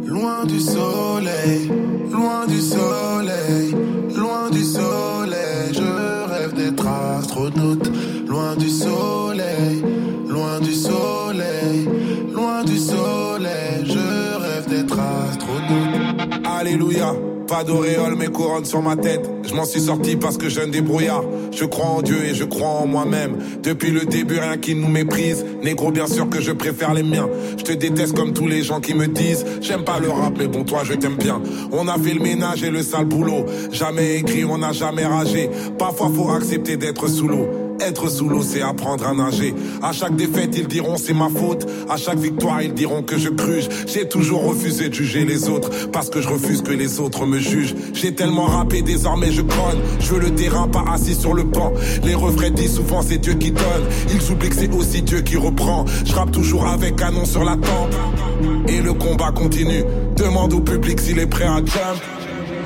Loin du soleil, loin du soleil, loin du soleil, je rêve d'être astronaute. Loin du soleil, loin du soleil, loin du soleil, je rêve d'être astronaute. Alléluia. Pas d'auréole, mais couronne sur ma tête. Je m'en suis sorti parce que j'ai un débrouillard. Je crois en Dieu et je crois en moi-même. Depuis le début, rien qui nous méprise. Négro, bien sûr que je préfère les miens. Je te déteste comme tous les gens qui me disent. J'aime pas le rap, mais bon, toi, je t'aime bien. On a fait le ménage et le sale boulot. Jamais écrit, on n'a jamais ragé. Parfois, faut accepter d'être sous l'eau. Être sous l'eau, c'est apprendre à nager. À chaque défaite, ils diront c'est ma faute. À chaque victoire, ils diront que je cruge. J'ai toujours refusé de juger les autres parce que je refuse que les autres me jugent. J'ai tellement rappé, désormais je cogne. Je veux le terrain, pas assis sur le banc. Les refrains disent souvent c'est Dieu qui donne. Ils oublient que c'est aussi Dieu qui reprend. Je rappe toujours avec canon sur la tempe. Et le combat continue. Demande au public s'il est prêt à jump.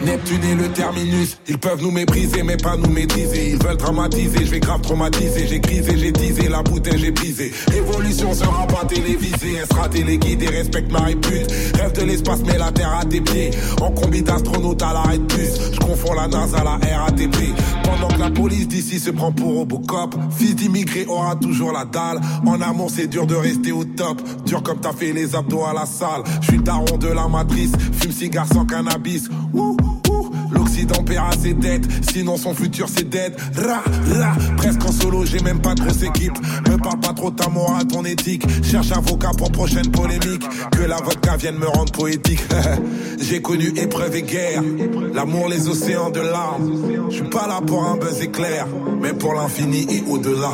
Neptune et le terminus, ils peuvent nous mépriser mais pas nous maîtriser. Ils veulent dramatiser, je vais grave traumatiser. J'ai grisé, j'ai disé, la bouteille j'ai brisé. Révolution sera pas télévisée, elle sera téléguidée, respecte ma répute. Rêve de l'espace, mais la terre à tes pieds. En combi d'astronaute à l'arrêt de bus, je confonds la NASA à la RATP. Pendant que la police d'ici se prend pour Robocop, fils d'immigré aura toujours la dalle. En amont, c'est dur de rester au top. Dur comme t'as fait les abdos à la salle. Je suis daron de la matrice, fume cigare sans cannabis. L'Occident paiera ses dettes, sinon son futur c'est dead. Ra, ra, presque en solo, j'ai même pas de grosse équipe. Me parle pas trop ta morale, ton éthique. Cherche avocat pour prochaine polémique. Que la vodka vienne me rendre poétique. j'ai connu épreuve et guerre. L'amour, les océans de larmes. Je suis pas là pour un buzz éclair, mais pour l'infini et au-delà.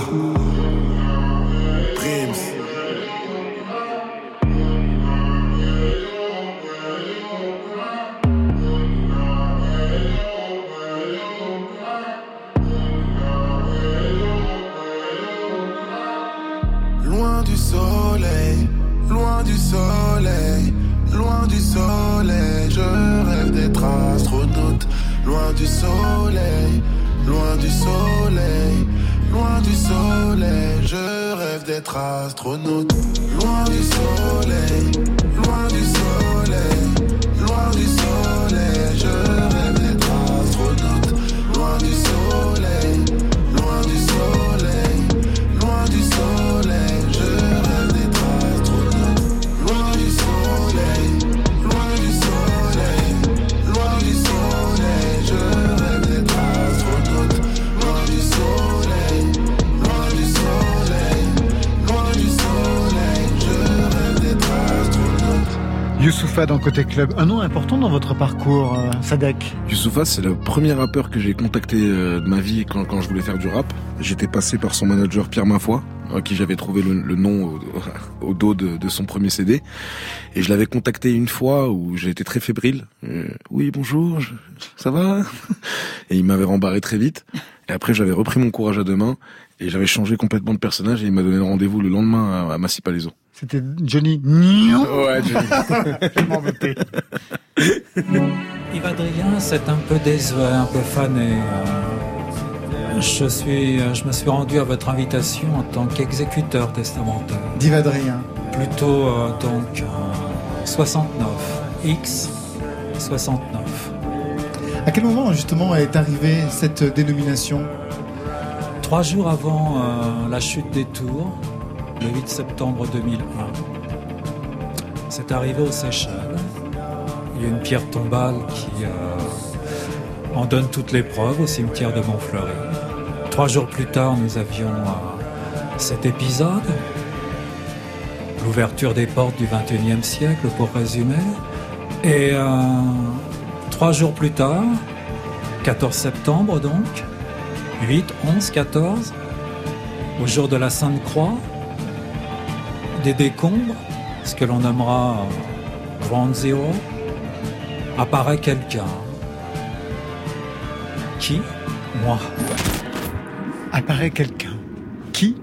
Du soleil. Je rêve d'être astronaute. Loin du soleil, loin du soleil, Youssoufa dans Côté Club, un nom important dans votre parcours, euh, Sadek. Youssoufa, c'est le premier rappeur que j'ai contacté euh, de ma vie quand, je voulais faire du rap. J'étais passé par son manager Pierre Mafoy, à qui j'avais trouvé le, nom au, dos de, son premier CD. Et je l'avais contacté une fois où j'ai été très fébrile. Euh, oui, bonjour, ça va? Et il m'avait rembarré très vite. Et après, j'avais repris mon courage à deux mains et j'avais changé complètement de personnage et il m'a donné rendez-vous le lendemain à, à Massy Palaiso. C'était Johnny Ouais, Johnny. Je m'en doutais. Yves Adrien, c'est un peu désuet, un peu fané. Je, suis, je me suis rendu à votre invitation en tant qu'exécuteur testamentaire. D'Yves Adrien. Plutôt euh, donc 69. X 69. À quel moment justement est arrivée cette dénomination? Trois jours avant euh, la chute des tours, le 8 septembre 2001. C'est arrivé aux Seychelles. Il y a une pierre tombale qui euh, en donne toutes les preuves au cimetière de Montfleury. Trois jours plus tard, nous avions euh, cet épisode, l'ouverture des portes du XXIe siècle, pour résumer. Et euh, trois jours plus tard, 14 septembre donc, 8, 11, 14, au jour de la Sainte Croix, des décombres, ce que l'on nommera Grand Zero, apparaît quelqu'un. Qui? Moi. Apparaît quelqu'un. Qui?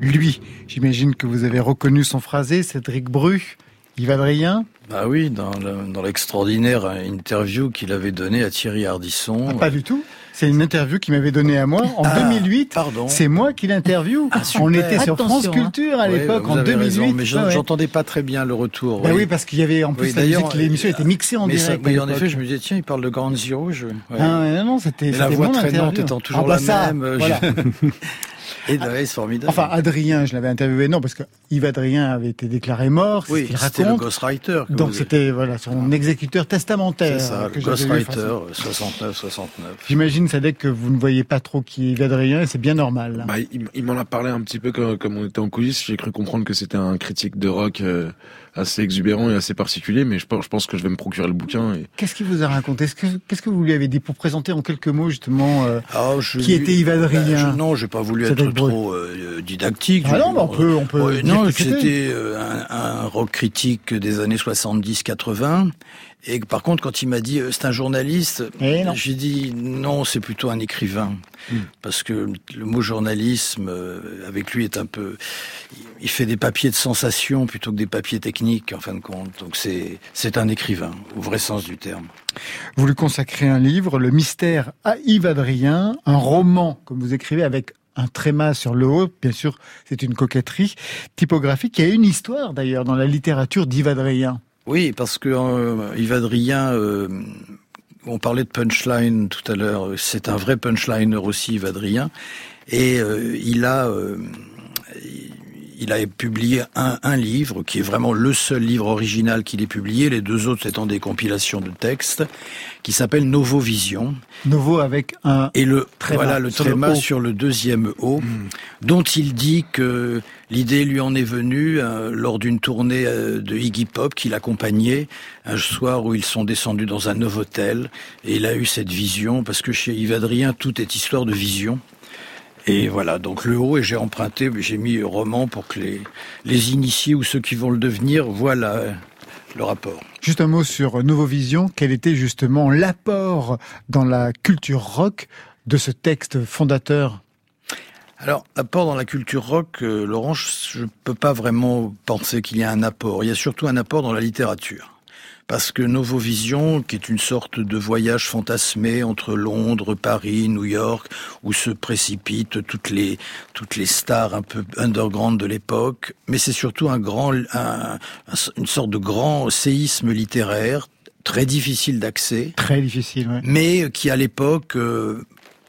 Lui. J'imagine que vous avez reconnu son phrasé, Cédric Bru. Yves Adrien Bah oui, dans l'extraordinaire interview qu'il avait donnée à Thierry Ardisson. Ah, pas du tout c'est une interview qu'il m'avait donnée à moi en 2008. Ah, pardon. C'est moi qui l'interview. Ah, on était sur France hein. Culture à l'époque en 2008. mais j'entendais pas très bien le retour. Bah oui. parce qu'il y avait en plus l'émission était mixée en direct. Mais en effet, je me disais tiens, il parle de Grand Zero. Je... Ah non, non, c'était la voix traînante étant toujours ah, bah la même. Voilà. Et c'est formidable. Enfin, Adrien, je l'avais interviewé, non, parce que Yves Adrien avait été déclaré mort. Oui, c'était le ghostwriter. Donc c'était voilà son exécuteur testamentaire. C'est ça, le ghostwriter 69-69. J'imagine, Sadek, que vous ne voyez pas trop qui est Yves Adrien, et c'est bien normal. Bah, il, m'en a parlé un petit peu comme, comme on était en coulisses. J'ai cru comprendre que c'était un critique de rock. Euh, assez exubérant et assez particulier, mais je pense, je pense que je vais me procurer le bouquin. Et... Qu'est-ce qu'il vous a raconté? Qu'est-ce que vous lui avez dit pour présenter en quelques mots justement euh, ah, qui était Yves Adrien ben, Non, j'ai pas voulu être trop euh, didactique. Ah non, on peut, on peut. non, c'était euh, un, un, rock critique des années 70-80 et par contre, quand il m'a dit euh, c'est un journaliste, j'ai dit non, c'est plutôt un écrivain. Hmm. Parce que le mot journalisme, euh, avec lui, est un peu. Il fait des papiers de sensation plutôt que des papiers techniques, en fin de compte. Donc c'est, un écrivain, au vrai sens du terme. Vous lui consacrez un livre, Le mystère à Yves Adrien, un roman, comme vous écrivez, avec un tréma sur le haut. Bien sûr, c'est une coquetterie typographique qui a une histoire d'ailleurs dans la littérature d'Yves Adrien. Oui, parce que euh, Yves Adrien, euh, on parlait de punchline tout à l'heure, c'est un vrai punchliner aussi, Yves Adrien, et euh, il a il a publié un, un, livre qui est vraiment le seul livre original qu'il ait publié, les deux autres étant des compilations de textes, qui s'appelle Novo Vision. Novo avec un et le voilà le tréma sur le deuxième O, hmm. dont il dit que l'idée lui en est venue euh, lors d'une tournée euh, de Iggy Pop qu'il accompagnait un soir où ils sont descendus dans un nouveau hôtel et il a eu cette vision parce que chez Yves Adrien tout est histoire de vision. Et voilà, donc le haut, et j'ai emprunté, j'ai mis roman pour que les, les initiés ou ceux qui vont le devenir voient le rapport. Juste un mot sur Nouveau Vision. Quel était justement l'apport dans la culture rock de ce texte fondateur? Alors, l'apport dans la culture rock, euh, Laurent, je ne peux pas vraiment penser qu'il y a un apport. Il y a surtout un apport dans la littérature parce que Novovision, qui est une sorte de voyage fantasmé entre Londres, Paris, New York, où se précipitent toutes les toutes les stars un peu underground de l'époque, mais c'est surtout un grand, une sorte de grand séisme littéraire très difficile d'accès. Très difficile. Mais qui à l'époque euh,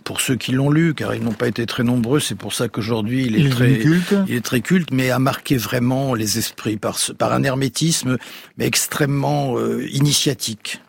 pour ceux qui l'ont lu, car ils n'ont pas été très nombreux, c'est pour ça qu'aujourd'hui il est très culte. il est très culte, mais a marqué vraiment les esprits par par un hermétisme mais extrêmement euh, initiatique.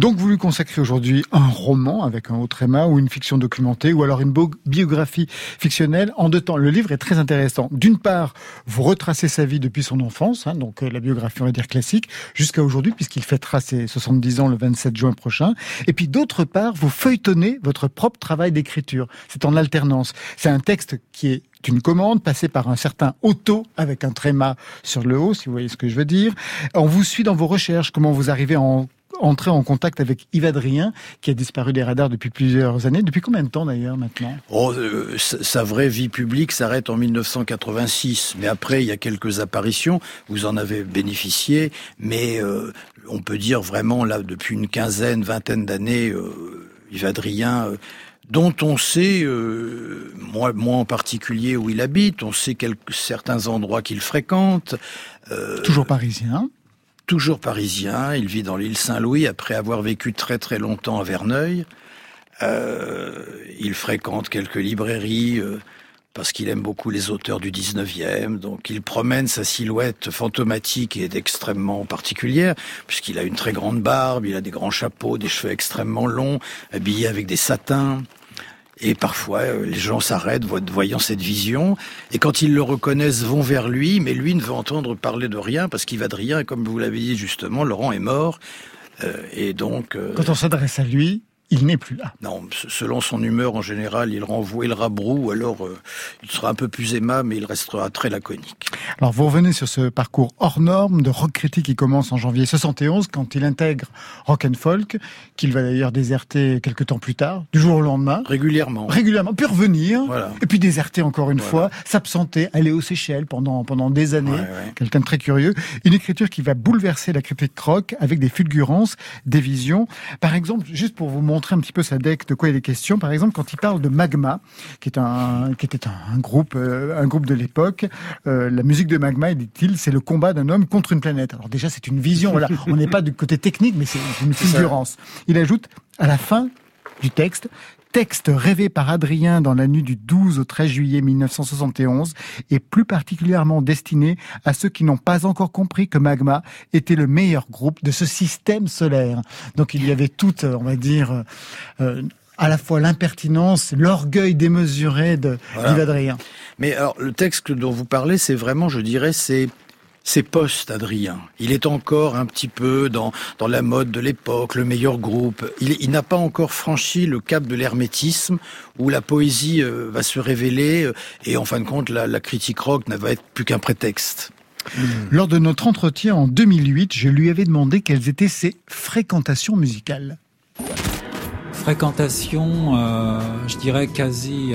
Donc vous lui consacrez aujourd'hui un roman avec un haut tréma ou une fiction documentée ou alors une biographie fictionnelle en deux temps. Le livre est très intéressant. D'une part, vous retracez sa vie depuis son enfance, hein, donc euh, la biographie on va dire classique, jusqu'à aujourd'hui puisqu'il fêtera ses 70 ans le 27 juin prochain. Et puis d'autre part, vous feuilletonnez votre propre travail d'écriture. C'est en alternance. C'est un texte qui est une commande passée par un certain auto avec un tréma sur le haut, si vous voyez ce que je veux dire. On vous suit dans vos recherches, comment vous arrivez à entrer en contact avec Yves Adrien, qui a disparu des radars depuis plusieurs années. Depuis combien de temps d'ailleurs maintenant? Oh, euh, Sa vraie vie publique s'arrête en 1986, mais après il y a quelques apparitions, vous en avez bénéficié, mais euh, on peut dire vraiment là depuis une quinzaine, vingtaine d'années, euh, Yves Adrien dont on sait, euh, moi, moi en particulier où il habite, on sait quelques, certains endroits qu'il fréquente. Euh, toujours parisien Toujours parisien, il vit dans l'île Saint-Louis après avoir vécu très très longtemps à Verneuil. Euh, il fréquente quelques librairies parce qu'il aime beaucoup les auteurs du 19e, donc il promène sa silhouette fantomatique et extrêmement particulière, puisqu'il a une très grande barbe, il a des grands chapeaux, des cheveux extrêmement longs, habillé avec des satins. Et parfois, euh, les gens s'arrêtent voyant cette vision. Et quand ils le reconnaissent, vont vers lui. Mais lui ne veut entendre parler de rien parce qu'il va de rien. Et comme vous l'avez dit justement, Laurent est mort. Euh, et donc. Euh, quand on s'adresse à lui, il n'est plus là. Non, selon son humeur en général, il renvoie le rabrou, alors euh, il sera un peu plus aimable, mais il restera très laconique. Alors vous revenez sur ce parcours hors norme de rock critique qui commence en janvier 71 quand il intègre Rock and Folk, qu'il va d'ailleurs déserter quelques temps plus tard, du jour au lendemain. Régulièrement. Régulièrement, puis revenir, et puis déserter encore une fois, s'absenter, aller aux Seychelles pendant, pendant des années. Quelqu'un de très curieux. Une écriture qui va bouleverser la critique rock avec des fulgurances, des visions. Par exemple, juste pour vous montrer montrer un petit peu sa deck de quoi il est question. Par exemple, quand il parle de Magma, qui est un, qui était un, groupe, euh, un groupe de l'époque, euh, la musique de Magma, dit-il, c'est le combat d'un homme contre une planète. Alors déjà, c'est une vision. Voilà, on n'est pas du côté technique, mais c'est une figurance. Il ajoute à la fin du texte, texte rêvé par Adrien dans la nuit du 12 au 13 juillet 1971 et plus particulièrement destiné à ceux qui n'ont pas encore compris que Magma était le meilleur groupe de ce système solaire. Donc il y avait toute, on va dire, euh, à la fois l'impertinence, l'orgueil démesuré de Adrien. Mais alors le texte dont vous parlez, c'est vraiment, je dirais, c'est c'est post-Adrien. Il est encore un petit peu dans, dans la mode de l'époque, le meilleur groupe. Il, n'a pas encore franchi le cap de l'hermétisme où la poésie euh, va se révéler euh, et en fin de compte la, critique rock ne va être plus qu'un prétexte. Hmm. Lors de notre entretien en 2008, je lui avais demandé quelles étaient ses fréquentations musicales. Fréquentation, euh, je dirais quasi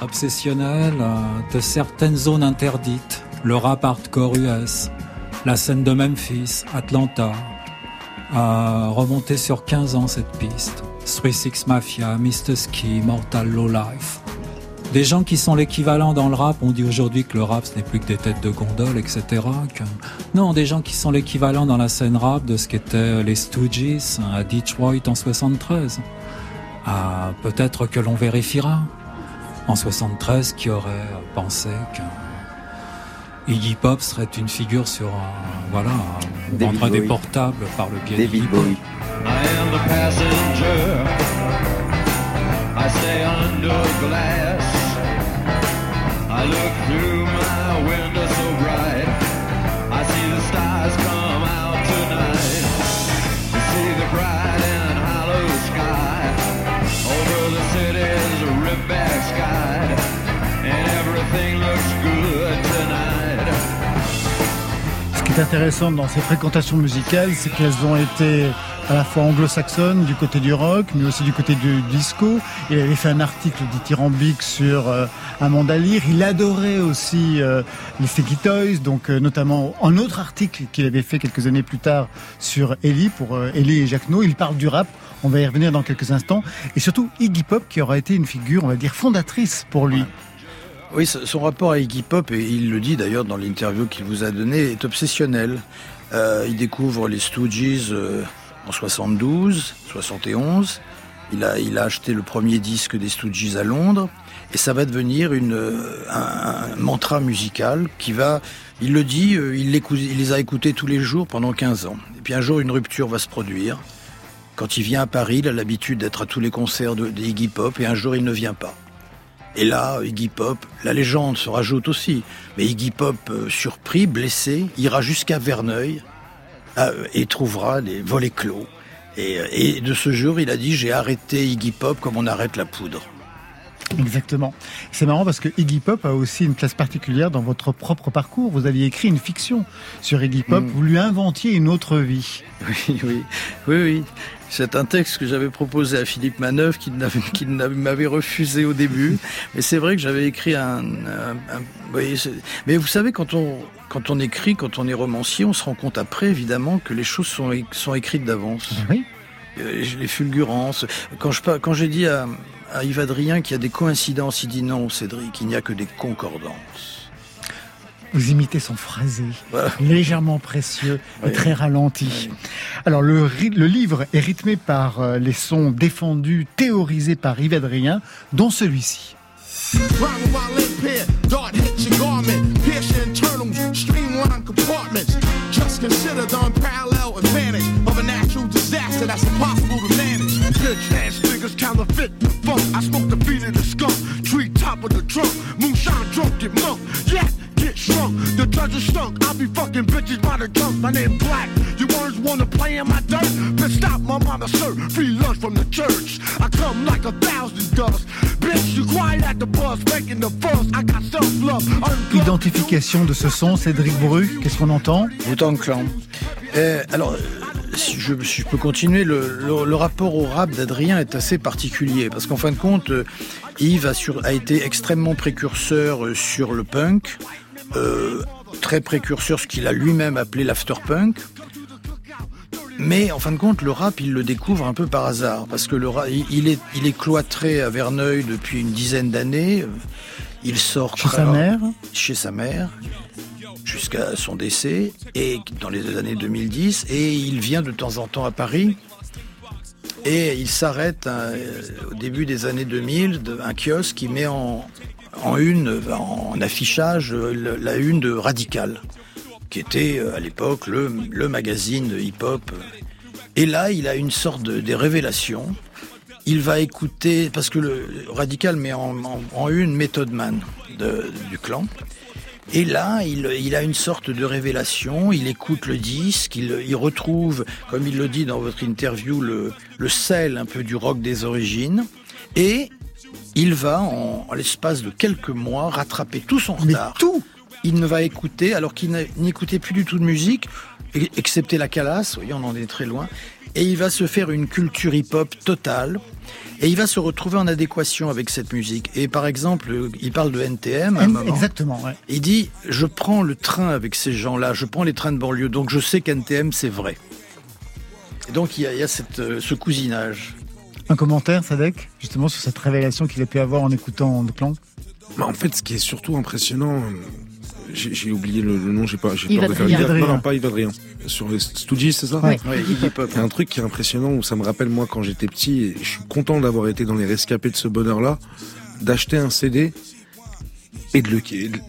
obsessionnelle de certaines zones interdites le rap hardcore US, la scène de Memphis, Atlanta, a remonté sur 15 ans cette piste. 3-6 Mafia, Mr. Ski, Mortal Low Life. Des gens qui sont l'équivalent dans le rap, on dit aujourd'hui que le rap ce n'est plus que des têtes de gondole, etc. Non, des gens qui sont l'équivalent dans la scène rap de ce qu'étaient les Stooges à Detroit en 73. Ah, peut-être que l'on vérifiera. En 73, qui aurait pensé que Iggy Pop serait une figure sur un, voilà, on vendrait des portables par le biais d'Iggy Pop. I am the passenger. I stay under glass. Qui est intéressant dans ces fréquentations musicales, c'est qu'elles ont été à la fois anglo-saxonnes du côté du rock, mais aussi du côté du disco. Il avait fait un article dithyrambique sur euh, Amanda Lear. Il adorait aussi euh, les Sticky Toys, donc euh, notamment un autre article qu'il avait fait quelques années plus tard sur Ellie, pour euh, Ellie et Jacques No. Il parle du rap, on va y revenir dans quelques instants. Et surtout Iggy Pop, qui aura été une figure, on va dire, fondatrice pour lui. Oui, son rapport à Iggy Pop, et il le dit d'ailleurs dans l'interview qu'il vous a donnée, est obsessionnel. Euh, il découvre les Stooges euh, en 72, 71. Il a, acheté le premier disque des Stooges à Londres. Et ça va devenir euh, un, mantra musical qui va, il le dit, il, les a écoutés tous les jours pendant 15 ans. puis un jour, une rupture va se produire. Quand il vient à Paris, il a l'habitude d'être à tous les concerts de, Pop, et un jour, il ne vient pas. Et là, Iggy Pop, la légende se rajoute aussi. Mais Iggy Pop, euh, surpris, blessé, ira jusqu'à Verneuil euh, et trouvera les volets clos. Et, et de ce jour, il a dit j'ai arrêté Iggy Pop comme on arrête la poudre. Exactement. C'est marrant parce que Iggy Pop a aussi une place particulière dans votre propre parcours. Vous aviez écrit une fiction sur Iggy Pop. Mm. Vous lui inventiez une autre vie. Oui, oui, oui, oui. C'est un texte que j'avais proposé à Philippe Manœuvre qui m'avait refusé au début. Mais c'est vrai que j'avais écrit un. mais vous savez, quand on, quand on écrit, quand on est romancier, on se rend compte après, évidemment, que les choses sont, sont écrites d'avance. Oui. Euh, les fulgurances. Quand je quand j'ai dit à, à Yves Adrien qu'il y a des coïncidences, il dit non, Cédric, il n'y a que des concordances. Vous imitez son phrasé, légèrement précieux et très ralenti. Alors le, le, livre est rythmé par euh, les sons défendus, théorisés par Yves Adrien, dont celui-ci. Funk. I smoke the feet of the skunk, tree top of the trunk, moonshine drunk get monk. Yeah, get shrunk. The judge is stunk. I be fucking bitches by the junk. My name Black. You words wanna play in my dirt? Bitch, stop my mama, sir. Free lunch from the church. I come like a thousand dust. Bitch, you quiet at the bus, making the fuss. I got self-love. Identification de ce son, Cédric Bru. Qu'est-ce qu'on entend? Wu-Tang Clan. Euh, alors, si je, peux continuer, le, rapport au rap d'Adrien est assez particulier parce qu'en fin de compte, euh, Yves a, été extrêmement précurseur euh, sur le punk, euh, très précurseur ce qu'il a lui-même appelé l'afterpunk. Mais en fin de compte, le rap, il le découvre un peu par hasard parce que il est cloîtré à Verneuil depuis une dizaine d'années. Il sort chez sa mère. Chez sa mère jusqu'à son décès, et dans les années 2010, et il vient de temps en temps à Paris. Et il s'arrête euh, au début des années 2000, un kiosque qui met en, en une, en affichage, la une de Radical, qui était euh, à l'époque le, le, magazine hip-hop. Et là, il a une sorte de, des révélations. Il va écouter, parce que le Radical met en, en, une Method Man de, du clan. Et là, il, a une sorte de révélation, il écoute le disque, il, retrouve, comme il le dit dans votre interview, le, sel un peu du rock des origines, et il va, en, l'espace de quelques mois, rattraper tout son retard. tout Il ne va écouter, alors qu'il n'écoutait plus du tout de musique, excepté la calasse, voyez, on en est très loin, et il va se faire une culture hip-hop totale, et il va se retrouver en adéquation avec cette musique. Et par exemple, il parle de NTM à un moment. Exactement. Ouais. Il dit Je prends le train avec ces gens-là, je prends les trains de banlieue, donc je sais qu'NTM c'est vrai. Et donc il y a, cette, euh, ce cousinage. Un commentaire, Sadek, justement sur cette révélation qu'il a pu avoir en écoutant The Clan bah, En fait, ce qui est surtout impressionnant, j'ai oublié le, nom, j'ai pas, j'ai peur de faire Non, non, pas Yves Adrien. Sur les Stooges, c'est ça Oui, Il y a un truc qui est impressionnant où ça me rappelle moi quand j'étais petit et je suis content d'avoir été dans les rescapés de ce bonheur-là, d'acheter un CD et de,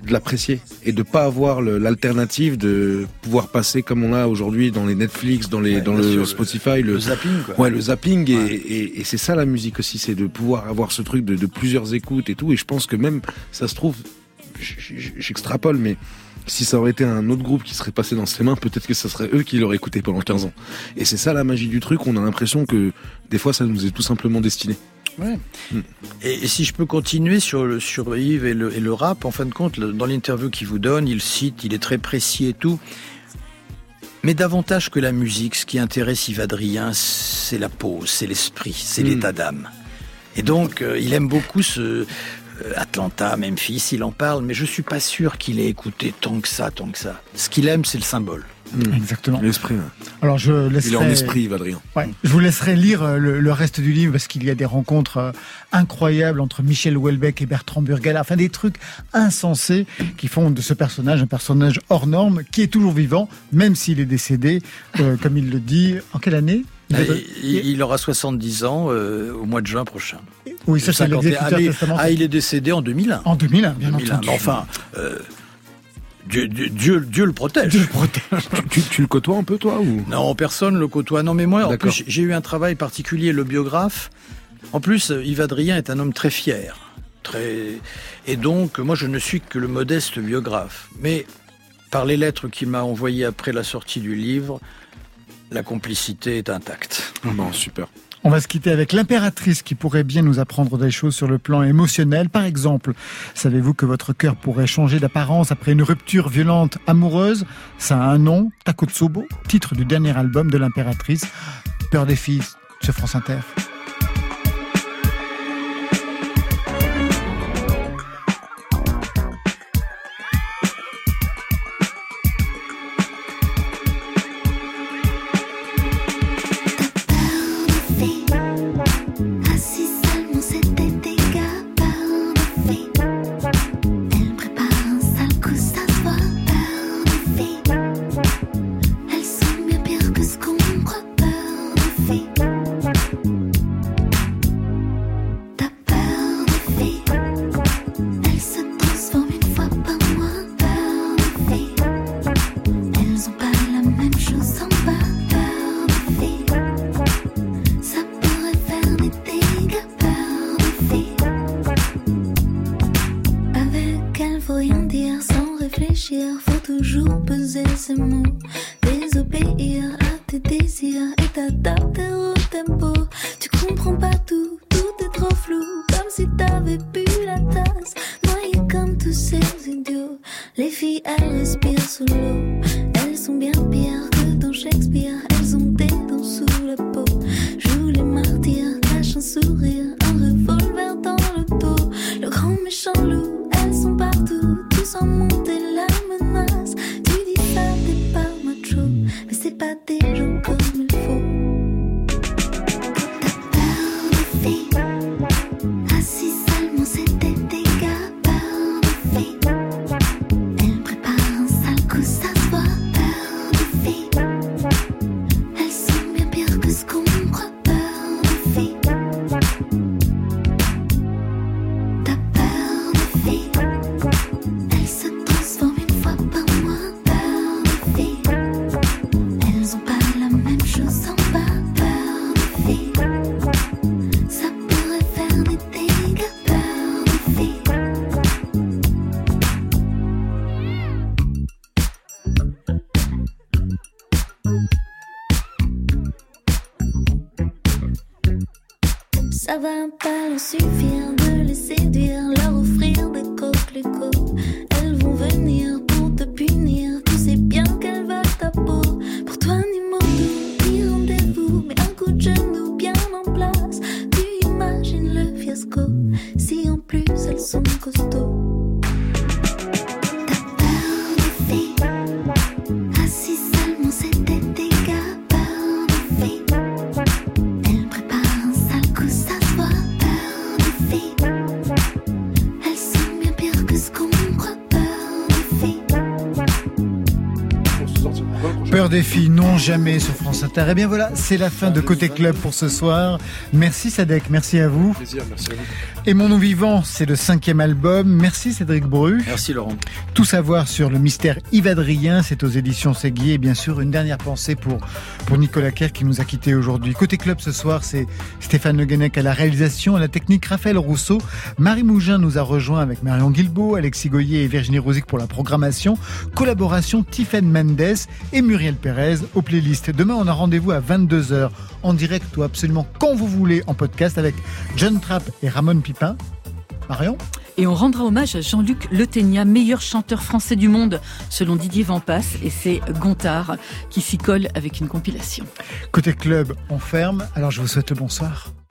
l'apprécier et de pas avoir l'alternative de pouvoir passer comme on a aujourd'hui dans les Netflix, dans les dans le Spotify, le, zapping. Quoi. Ouais, le zapping et, et, c'est ça la musique aussi, c'est de pouvoir avoir ce truc de, de plusieurs écoutes et tout. Et je pense que même ça se trouve j'extrapole, mais si ça aurait été un autre groupe qui serait passé dans ses mains, peut-être que ce serait eux qui l'auraient écouté pendant 15 ans. Et c'est ça la magie du truc, on a l'impression que des fois ça nous est tout simplement destiné. Ouais. Hmm. Et, si je peux continuer sur, le, sur Yves et le, et le rap, en fin de compte, dans l'interview qu'il vous donne, il cite, il est très précis et tout. Mais davantage que la musique, ce qui intéresse Yves Adrien, c'est la pose, c'est l'esprit, c'est hmm. l'état d'âme. Et donc, euh, il aime beaucoup ce, Atlanta, Memphis, il en parle, mais je suis pas sûr qu'il ait écouté tant que ça, tant que ça. Ce qu'il aime, c'est le symbole. Hmm. Exactement. L'esprit. Alors je laisserai... Il est en esprit, Vadrien. Ouais, je vous laisserai lire euh, le, reste du livre parce qu'il y a des rencontres euh, incroyables entre Michel Houellebecq et Bertrand Burgal. Enfin, des trucs insensés qui font de ce personnage un personnage hors norme qui est toujours vivant, même s'il est décédé, comme il le dit. En quelle année? Ah, il, aura 70 ans au mois de juin prochain. Oui, ça c'est l'exécuteur Ah, il est décédé en 2001. En 2001, bien entendu. Enfin, euh, Dieu, Dieu, le protège. Dieu le protège. tu, le côtoies un peu, toi ou? Non, personne le côtoie. Non, mais moi, en plus, j'ai eu un travail particulier, le biographe. En plus, Yves Adrien est un homme très fier. Très... Et donc, moi, je ne suis que le modeste biographe. Mais par les lettres qu'il m'a envoyées après la sortie du livre, la complicité est intacte. Bon, super. On va se quitter avec l'impératrice qui pourrait bien nous apprendre des choses sur le plan émotionnel. Par exemple, savez-vous que votre cœur pourrait changer d'apparence après une rupture violente amoureuse? Ça a un nom, Takotsubo, titre du dernier album de l'impératrice. Peur des filles sur France Inter. Ça va pas le suffire de les séduire. Des non jamais sur France Inter. Et eh bien voilà, c'est la fin de Côté Club pour ce soir. Merci Sadek, merci à vous. Et Mon Nous Vivant, c'est le cinquième album. Merci Cédric Bru. Merci Laurent. Tout savoir sur le mystère Yves Adrien, c'est aux éditions Segui. Et bien sûr, une dernière pensée pour, pour Nicolas Kerr qui nous a quittés aujourd'hui. Côté Club ce soir, c'est Stéphane Le Guenec à la réalisation, à la technique, Raphaël Rousseau. Marie Mougin nous a rejoint avec Marion Guilbault, Alexis Goyer et Virginie Rosic pour la programmation. Collaboration Tiffen Mendes et Muriel Pérez aux playlists. Demain, on a rendez-vous à 22h en direct ou absolument quand vous voulez en podcast avec John Trapp et Ramon Pipin. Marion et on rendra hommage à Jean-Luc Leténia, meilleur chanteur français du monde, selon Didier Vampas, et c'est Gontard qui s'y colle avec une compilation. Côté club, on ferme, alors je vous souhaite le bonsoir.